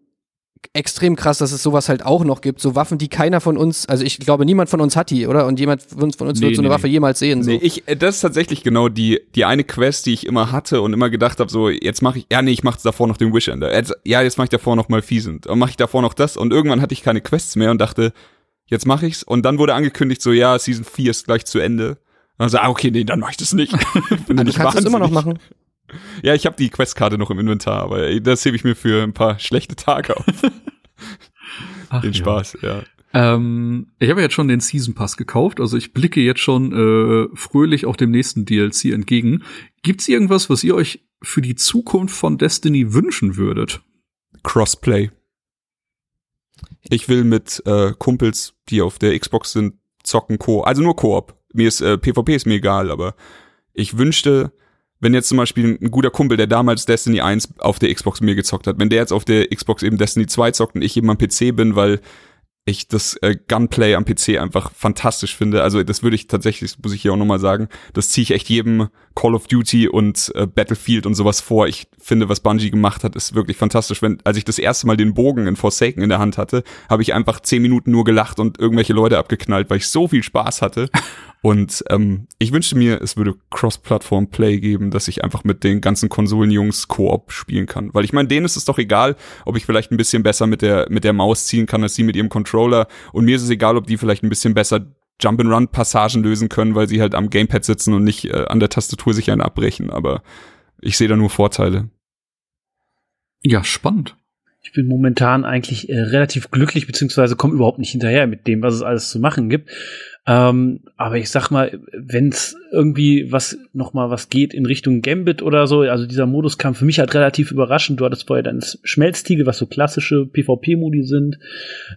extrem krass, dass es sowas halt auch noch gibt. So Waffen, die keiner von uns, also ich glaube, niemand von uns hat die, oder? Und jemand von uns, von uns Nee, wird so eine nee, Waffe jemals sehen. So. Nee, ich, äh, das ist tatsächlich genau die, die eine Quest, die ich immer hatte und immer gedacht habe, so, jetzt mache ich, ja, nee, ich mache davor noch den Wishender. Jetzt, ja, jetzt mache ich davor noch mal Fiesend. Und mache ich davor noch das. Und irgendwann hatte ich keine Quests mehr und dachte, jetzt mache ich's. Und dann wurde angekündigt, so, ja, Season 4 ist gleich zu Ende. Und dann so, ah, okay, nee, dann mache ich das nicht. Ich bin Ah, du nicht kannst es immer noch machen. Ja, ich habe die Questkarte noch im Inventar, aber das hebe ich mir für ein paar schlechte Tage auf. Ach, Den ja. Spaß, ja. Ähm, ich habe jetzt schon den Season Pass gekauft, also ich blicke jetzt schon äh, fröhlich auch dem nächsten DLC entgegen. Gibt's irgendwas, was ihr euch für die Zukunft von Destiny wünschen würdet? Crossplay. Ich will mit äh, Kumpels, die auf der Xbox sind, zocken Co. Also nur Koop. Mir ist äh, PvP ist mir egal, aber ich wünschte, wenn jetzt zum Beispiel ein guter Kumpel, der damals Destiny 1 auf der Xbox mir gezockt hat, wenn der jetzt auf der Xbox eben Destiny 2 zockt und ich eben am PC bin, weil ich das äh, Gunplay am PC einfach fantastisch finde. Also das würde ich tatsächlich, muss ich hier auch nochmal sagen, das ziehe ich echt jedem Call of Duty und äh, Battlefield und sowas vor. Ich finde, was Bungie gemacht hat, ist wirklich fantastisch. Wenn, als ich das erste Mal den Bogen in Forsaken in der Hand hatte, habe ich einfach zehn Minuten nur gelacht und irgendwelche Leute abgeknallt, weil ich so viel Spaß hatte. Und ähm, ich wünschte mir, es würde Cross-Plattform-Play geben, dass ich einfach mit den ganzen Konsolenjungs Koop spielen kann. Weil ich meine, denen ist es doch egal, ob ich vielleicht ein bisschen besser mit der, mit der Maus ziehen kann, als sie mit ihrem Controller. Und mir ist es egal, ob die vielleicht ein bisschen besser Jump-and-Run-Passagen lösen können, weil sie halt am Gamepad sitzen und nicht äh, an der Tastatur sich einen abbrechen. Aber ich sehe da nur Vorteile. Ja, spannend. Ich bin momentan eigentlich äh, relativ glücklich, beziehungsweise komme überhaupt nicht hinterher mit dem, was es alles zu machen gibt. Ähm, aber ich sag mal, wenn es irgendwie was noch mal was geht in Richtung Gambit oder so, also dieser Modus kam für mich halt relativ überraschend. Du hattest vorher dann Schmelztiegel, was so klassische PvP-Modi sind,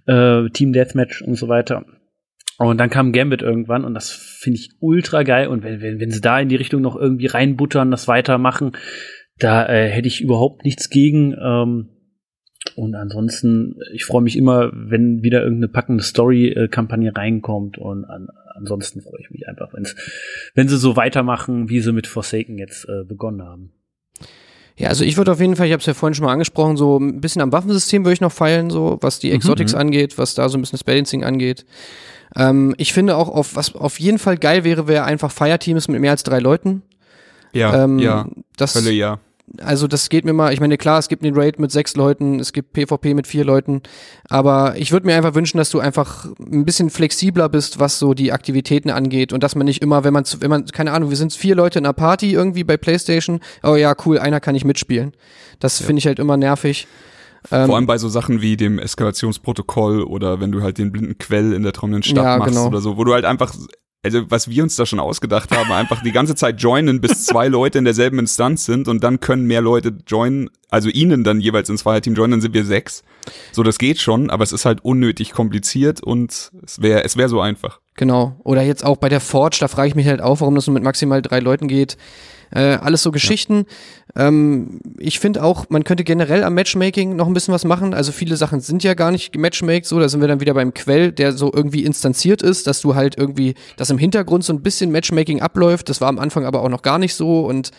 äh, Team Deathmatch und so weiter. Und dann kam Gambit irgendwann und das finde ich ultra geil. Und wenn, wenn, wenn sie da in die Richtung noch irgendwie reinbuttern, das weitermachen, da äh, hätte ich überhaupt nichts gegen. Ähm, und ansonsten, ich freue mich immer, wenn wieder irgendeine packende Story-Kampagne reinkommt. Und an, ansonsten freue ich mich einfach, wenn's, wenn sie so weitermachen, wie sie mit Forsaken jetzt äh, begonnen haben. Ja, also ich würde auf jeden Fall, ich habe es ja vorhin schon mal angesprochen, so ein bisschen am Waffensystem würde ich noch feilen, so was die Exotics angeht, was da so ein bisschen das Balancing angeht. Ähm, ich finde auch, auf, was auf jeden Fall geil wäre, wäre einfach Fireteams mit mehr als drei Leuten. Ja, ähm, ja, das, Hölle ja. Also das geht mir mal, ich meine, klar, es gibt den Raid mit sechs Leuten, es gibt PvP mit vier Leuten, aber ich würde mir einfach wünschen, dass du einfach ein bisschen flexibler bist, was so die Aktivitäten angeht und dass man nicht immer, wenn man, wenn man, keine Ahnung, wir sind vier Leute in einer Party irgendwie bei Playstation, oh ja, cool, einer kann ich mitspielen. Das finde ich halt immer nervig. Ähm, Vor allem bei so Sachen wie dem Eskalationsprotokoll oder wenn du halt den blinden Quell in der träumenden Stadt Ja, machst genau. oder so, wo du halt einfach, also was wir uns da schon ausgedacht haben, einfach die ganze Zeit joinen, bis zwei Leute in derselben Instanz sind und dann können mehr Leute joinen, also ihnen dann jeweils ins Zweierteam joinen, dann sind wir sechs. So, das geht schon, aber es ist halt unnötig kompliziert und es wäre es wäre so einfach. Genau. Oder jetzt auch bei der Forge, da frage ich mich halt auch, warum das nur mit maximal drei Leuten geht. Äh, alles so Geschichten. Ähm, ich finde auch, man könnte generell am Matchmaking noch ein bisschen was machen. Also viele Sachen sind ja gar nicht gematchmaked, so, da sind wir dann wieder beim Quell, der so irgendwie instanziert ist, dass du halt irgendwie, dass im Hintergrund so ein bisschen Matchmaking abläuft. Das war am Anfang aber auch noch gar nicht so und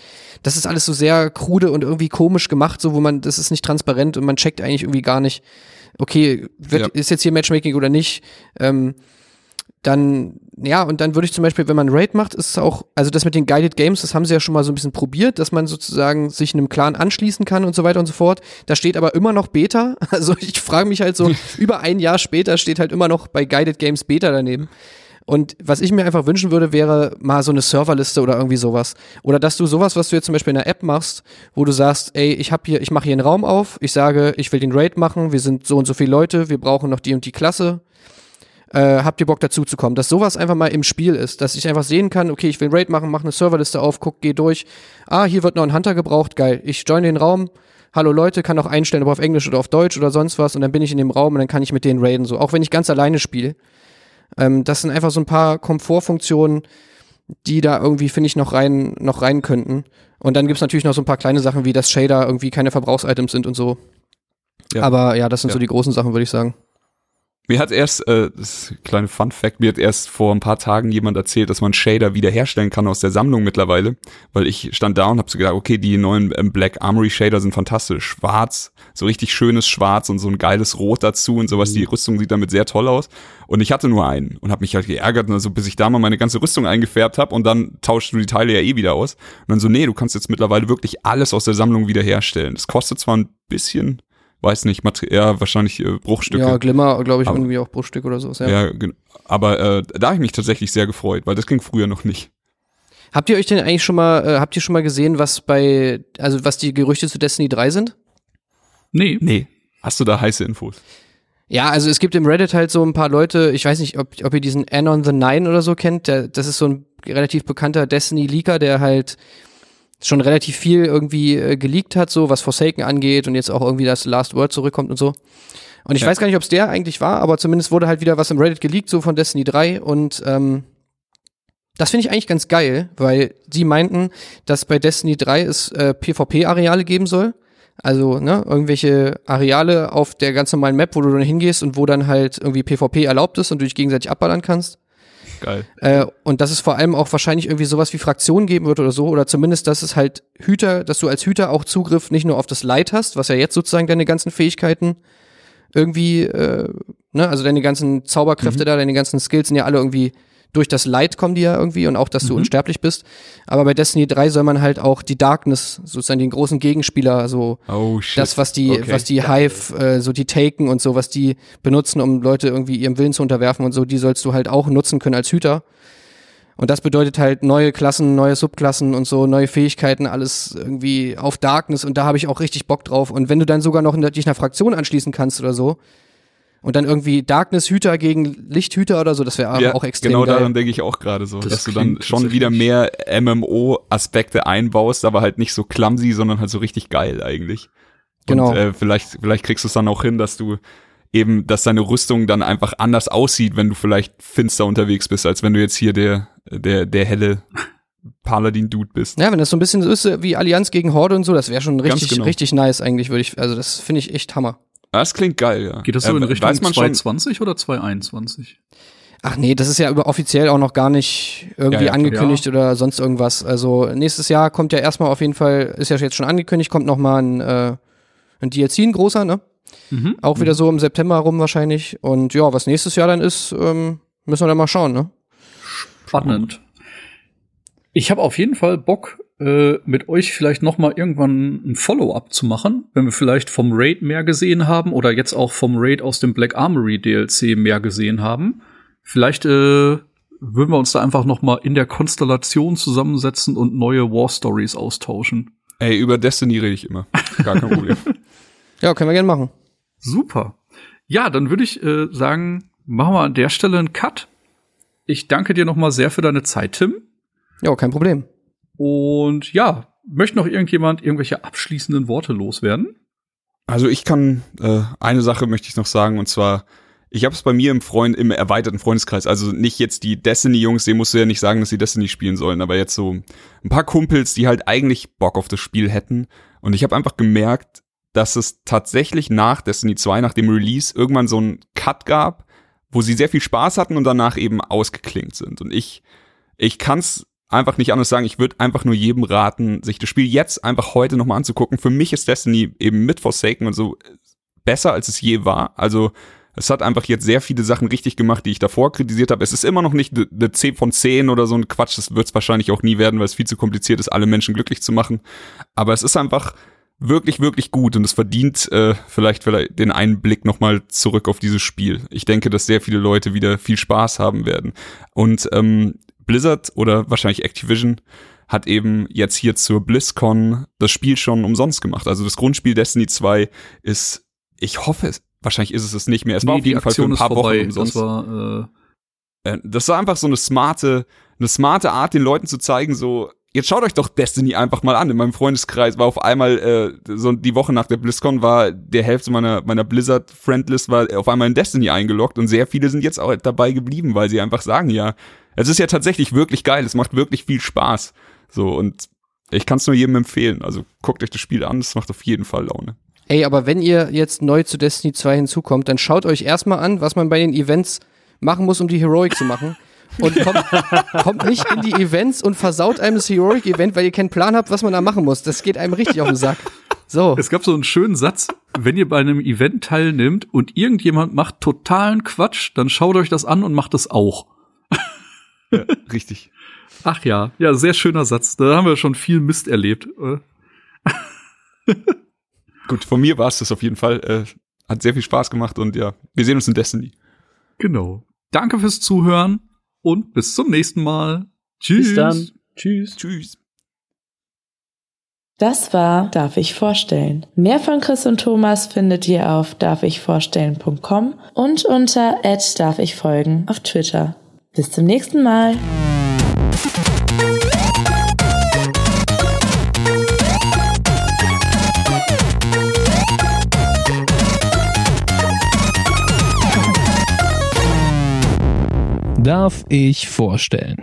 das ist alles so sehr krude und irgendwie komisch gemacht, so wo man, das ist nicht transparent und man checkt eigentlich irgendwie gar nicht, okay, wird, Ja. ist jetzt hier Matchmaking oder nicht. Ähm, dann, ja, und dann würde ich zum Beispiel, wenn man Raid macht, ist es auch, also das mit den Guided Games, das haben sie ja schon mal so ein bisschen probiert, dass man sozusagen sich einem Clan anschließen kann und so weiter und so fort. Da steht aber immer noch Beta. Also ich frage mich halt so, über ein Jahr später steht halt immer noch bei Guided Games Beta daneben. Und was ich mir einfach wünschen würde, wäre mal so eine Serverliste oder irgendwie sowas. Oder dass du sowas, was du jetzt zum Beispiel in der App machst, wo du sagst, ey, ich habe hier, ich mache hier einen Raum auf, ich sage, ich will den Raid machen, wir sind so und so viele Leute, wir brauchen noch die und die Klasse, äh, habt ihr Bock dazu zu kommen? Dass sowas einfach mal im Spiel ist, dass ich einfach sehen kann, okay, ich will Raid machen, mache eine Serverliste auf, guck, geh durch. Ah, hier wird noch ein Hunter gebraucht, geil. Ich join den Raum. Hallo Leute, kann auch einstellen, ob auf Englisch oder auf Deutsch oder sonst was und dann bin ich in dem Raum und dann kann ich mit denen raiden, so, auch wenn ich ganz alleine spiele. Ähm, das sind einfach so ein paar Komfortfunktionen, die da irgendwie, finde ich, noch rein, noch rein könnten. Und dann gibt's natürlich noch so ein paar kleine Sachen, wie dass Shader irgendwie keine Verbrauchsitems sind und so. Ja. Aber ja, das sind Ja. so die großen Sachen, würde ich sagen. Mir hat erst, äh, das kleiner Fun Fact, mir hat erst vor ein paar Tagen jemand erzählt, dass man Shader wiederherstellen kann aus der Sammlung mittlerweile, weil ich stand da und hab so gedacht, okay, die neuen ähm, Black Armory Shader sind fantastisch, schwarz, so richtig schönes Schwarz und so ein geiles Rot dazu und sowas, die Rüstung sieht damit sehr toll aus. Und ich hatte nur einen und hab mich halt geärgert, also bis ich da mal meine ganze Rüstung eingefärbt hab und dann tauschst du die Teile ja eh wieder aus. Und dann so, nee, du kannst jetzt mittlerweile wirklich alles aus der Sammlung wiederherstellen. Das kostet zwar ein bisschen, weiß nicht, Mater ja, wahrscheinlich äh, Bruchstücke. Ja, Glimmer, glaube ich, Aber- irgendwie auch Bruchstück oder so. Ja. Ja, aber äh, da habe ich mich tatsächlich sehr gefreut, weil das ging früher noch nicht. Habt ihr euch denn eigentlich schon mal, äh, habt ihr schon mal gesehen, was bei, also was die Gerüchte zu Destiny 3 sind? Nee. Nee. Hast du da heiße Infos? Ja, also es gibt im Reddit halt so ein paar Leute, ich weiß nicht, ob, ob ihr diesen Anon the Nine oder so kennt, der, das ist so ein relativ bekannter Destiny-Leaker, der halt schon relativ viel irgendwie äh, geleakt hat, so was Forsaken angeht und jetzt auch irgendwie das Last Word zurückkommt und so. Und ich Ja. weiß gar nicht, ob es der eigentlich war, aber zumindest wurde halt wieder was im Reddit geleakt, so von Destiny 3 und ähm, das finde ich eigentlich ganz geil, weil die meinten, dass bei Destiny 3 es äh, PvP-Areale geben soll. Also, ne, irgendwelche Areale auf der ganz normalen Map, wo du dann hingehst und wo dann halt irgendwie PvP erlaubt ist und du dich gegenseitig abballern kannst. Geil. Äh, und dass es vor allem auch wahrscheinlich irgendwie sowas wie Fraktionen geben wird oder so, oder zumindest, dass es halt Hüter, dass du als Hüter auch Zugriff nicht nur auf das Light hast, was ja jetzt sozusagen deine ganzen Fähigkeiten irgendwie, äh, ne, also deine ganzen Zauberkräfte da, deine ganzen Skills sind ja alle irgendwie durch das Light kommen die ja irgendwie und auch, dass du unsterblich bist. Aber bei Destiny 3 soll man halt auch die Darkness, sozusagen den großen Gegenspieler, so Oh das, was die, Okay. was die Hive, äh, so die Taken und so, was die benutzen, um Leute irgendwie ihrem Willen zu unterwerfen und so, die sollst du halt auch nutzen können als Hüter. Und das bedeutet halt neue Klassen, neue Subklassen und so, neue Fähigkeiten, alles irgendwie auf Darkness und da habe ich auch richtig Bock drauf. Und wenn du dann sogar noch in dich einer Fraktion anschließen kannst oder so und dann irgendwie Darkness-Hüter gegen Lichthüter oder so, das wäre ja, auch extrem genau geil. daran denke ich auch gerade so, Das dass du dann schon wieder mehr MMO-Aspekte einbaust, aber halt nicht so clumsy, sondern halt so richtig geil eigentlich. Genau. Und äh, vielleicht, vielleicht kriegst du es dann auch hin, dass du eben, dass deine Rüstung dann einfach anders aussieht, wenn du vielleicht finster unterwegs bist, als wenn du jetzt hier der, der, der helle Paladin-Dude bist. Ja, wenn das so ein bisschen so ist äh, wie Allianz gegen Horde und so, das wäre schon richtig, genau. richtig nice eigentlich, würde ich, also das finde ich echt Hammer. Das klingt geil, ja. Geht das so Äh, in Richtung weiß man schon, 220 oder 221? Ach nee, das ist ja über offiziell auch noch gar nicht irgendwie Ja, ja, angekündigt oder sonst irgendwas. Also nächstes Jahr kommt ja erstmal auf jeden Fall, ist ja jetzt schon angekündigt, kommt noch mal ein, äh, ein DLC, ein großer, ne? Mhm. Auch wieder so im September rum wahrscheinlich. Und ja, was nächstes Jahr dann ist, ähm, müssen wir dann mal schauen, ne? Spannend. Ich habe auf jeden Fall Bock, äh, mit euch vielleicht noch mal irgendwann ein Follow-up zu machen, wenn wir vielleicht vom Raid mehr gesehen haben oder jetzt auch vom Raid aus dem Black Armory DLC mehr gesehen haben. Vielleicht äh, würden wir uns da einfach noch mal in der Konstellation zusammensetzen und neue War Stories austauschen. Ey, über Destiny rede ich immer. Gar kein Problem. Ja, können wir gerne machen. Super. Ja, dann würde ich äh, sagen, machen wir an der Stelle einen Cut. Ich danke dir noch mal sehr für deine Zeit, Tim. Ja, kein Problem. Und ja, möchte noch irgendjemand irgendwelche abschließenden Worte loswerden? Also ich kann äh, eine Sache möchte ich noch sagen und zwar ich habe es bei mir im Freund im erweiterten Freundeskreis, also nicht jetzt die Destiny Jungs, denen musst du ja nicht sagen, dass sie Destiny spielen sollen, aber jetzt so ein paar Kumpels, die halt eigentlich Bock auf das Spiel hätten. Und ich habe einfach gemerkt, dass es tatsächlich nach Destiny 2 nach dem Release irgendwann so einen Cut gab, wo sie sehr viel Spaß hatten und danach eben ausgeklingt sind. Und ich ich kann's einfach nicht anders sagen. Ich würde einfach nur jedem raten, sich das Spiel jetzt einfach heute nochmal anzugucken. Für mich ist Destiny eben mit Forsaken und so besser, als es je war. Also es hat einfach jetzt sehr viele Sachen richtig gemacht, die ich davor kritisiert habe. Es ist immer noch nicht eine 10 von 10 oder so ein Quatsch. Das wird es wahrscheinlich auch nie werden, weil es viel zu kompliziert ist, alle Menschen glücklich zu machen. Aber es ist einfach wirklich, wirklich gut und es verdient äh, vielleicht, vielleicht den einen Blick nochmal zurück auf dieses Spiel. Ich denke, dass sehr viele Leute wieder viel Spaß haben werden. Und ähm, Blizzard oder wahrscheinlich Activision hat eben jetzt hier zur BlizzCon das Spiel schon umsonst gemacht. Also das Grundspiel Destiny 2 ist, ich hoffe es, wahrscheinlich ist es es nicht mehr. Es Nee, war auf jeden Fall für Aktion ein paar vorbei. Wochen umsonst. Das war, äh, Äh, das war einfach so eine smarte, eine smarte Art, den Leuten zu zeigen, so, jetzt schaut euch doch Destiny einfach mal an. In meinem Freundeskreis war auf einmal, äh, so die Woche nach der BlizzCon war der Hälfte meiner, meiner Blizzard-Friendlist war auf einmal in Destiny eingeloggt und sehr viele sind jetzt auch dabei geblieben, weil sie einfach sagen, ja, es ist ja tatsächlich wirklich geil, es macht wirklich viel Spaß. So, und ich kann es nur jedem empfehlen. Also guckt euch das Spiel an, es macht auf jeden Fall Laune. Ey, aber wenn ihr jetzt neu zu Destiny 2 hinzukommt, dann schaut euch erstmal an, was man bei den Events machen muss, um die Heroic zu machen. Und kommt, kommt nicht in die Events und versaut einem das Heroic-Event, weil ihr keinen Plan habt, was man da machen muss. Das geht einem richtig auf den Sack. So. es gab so einen schönen Satz, wenn ihr bei einem Event teilnimmt und irgendjemand macht totalen Quatsch, dann schaut euch das an und macht es auch. Richtig. Ach ja, ja, sehr schöner Satz. Da haben wir schon viel Mist erlebt. Gut, von mir war es das auf jeden Fall. Äh, hat sehr viel Spaß gemacht und ja, wir sehen uns in Destiny. Genau. Danke fürs Zuhören und bis zum nächsten Mal. Tschüss. Bis dann. Tschüss. Tschüss. Das war Darf ich vorstellen. Mehr von Chris und Thomas findet ihr auf darfichvorstellen.com und unter darf ich folgen auf Twitter. Bis zum nächsten Mal. Darf ich vorstellen?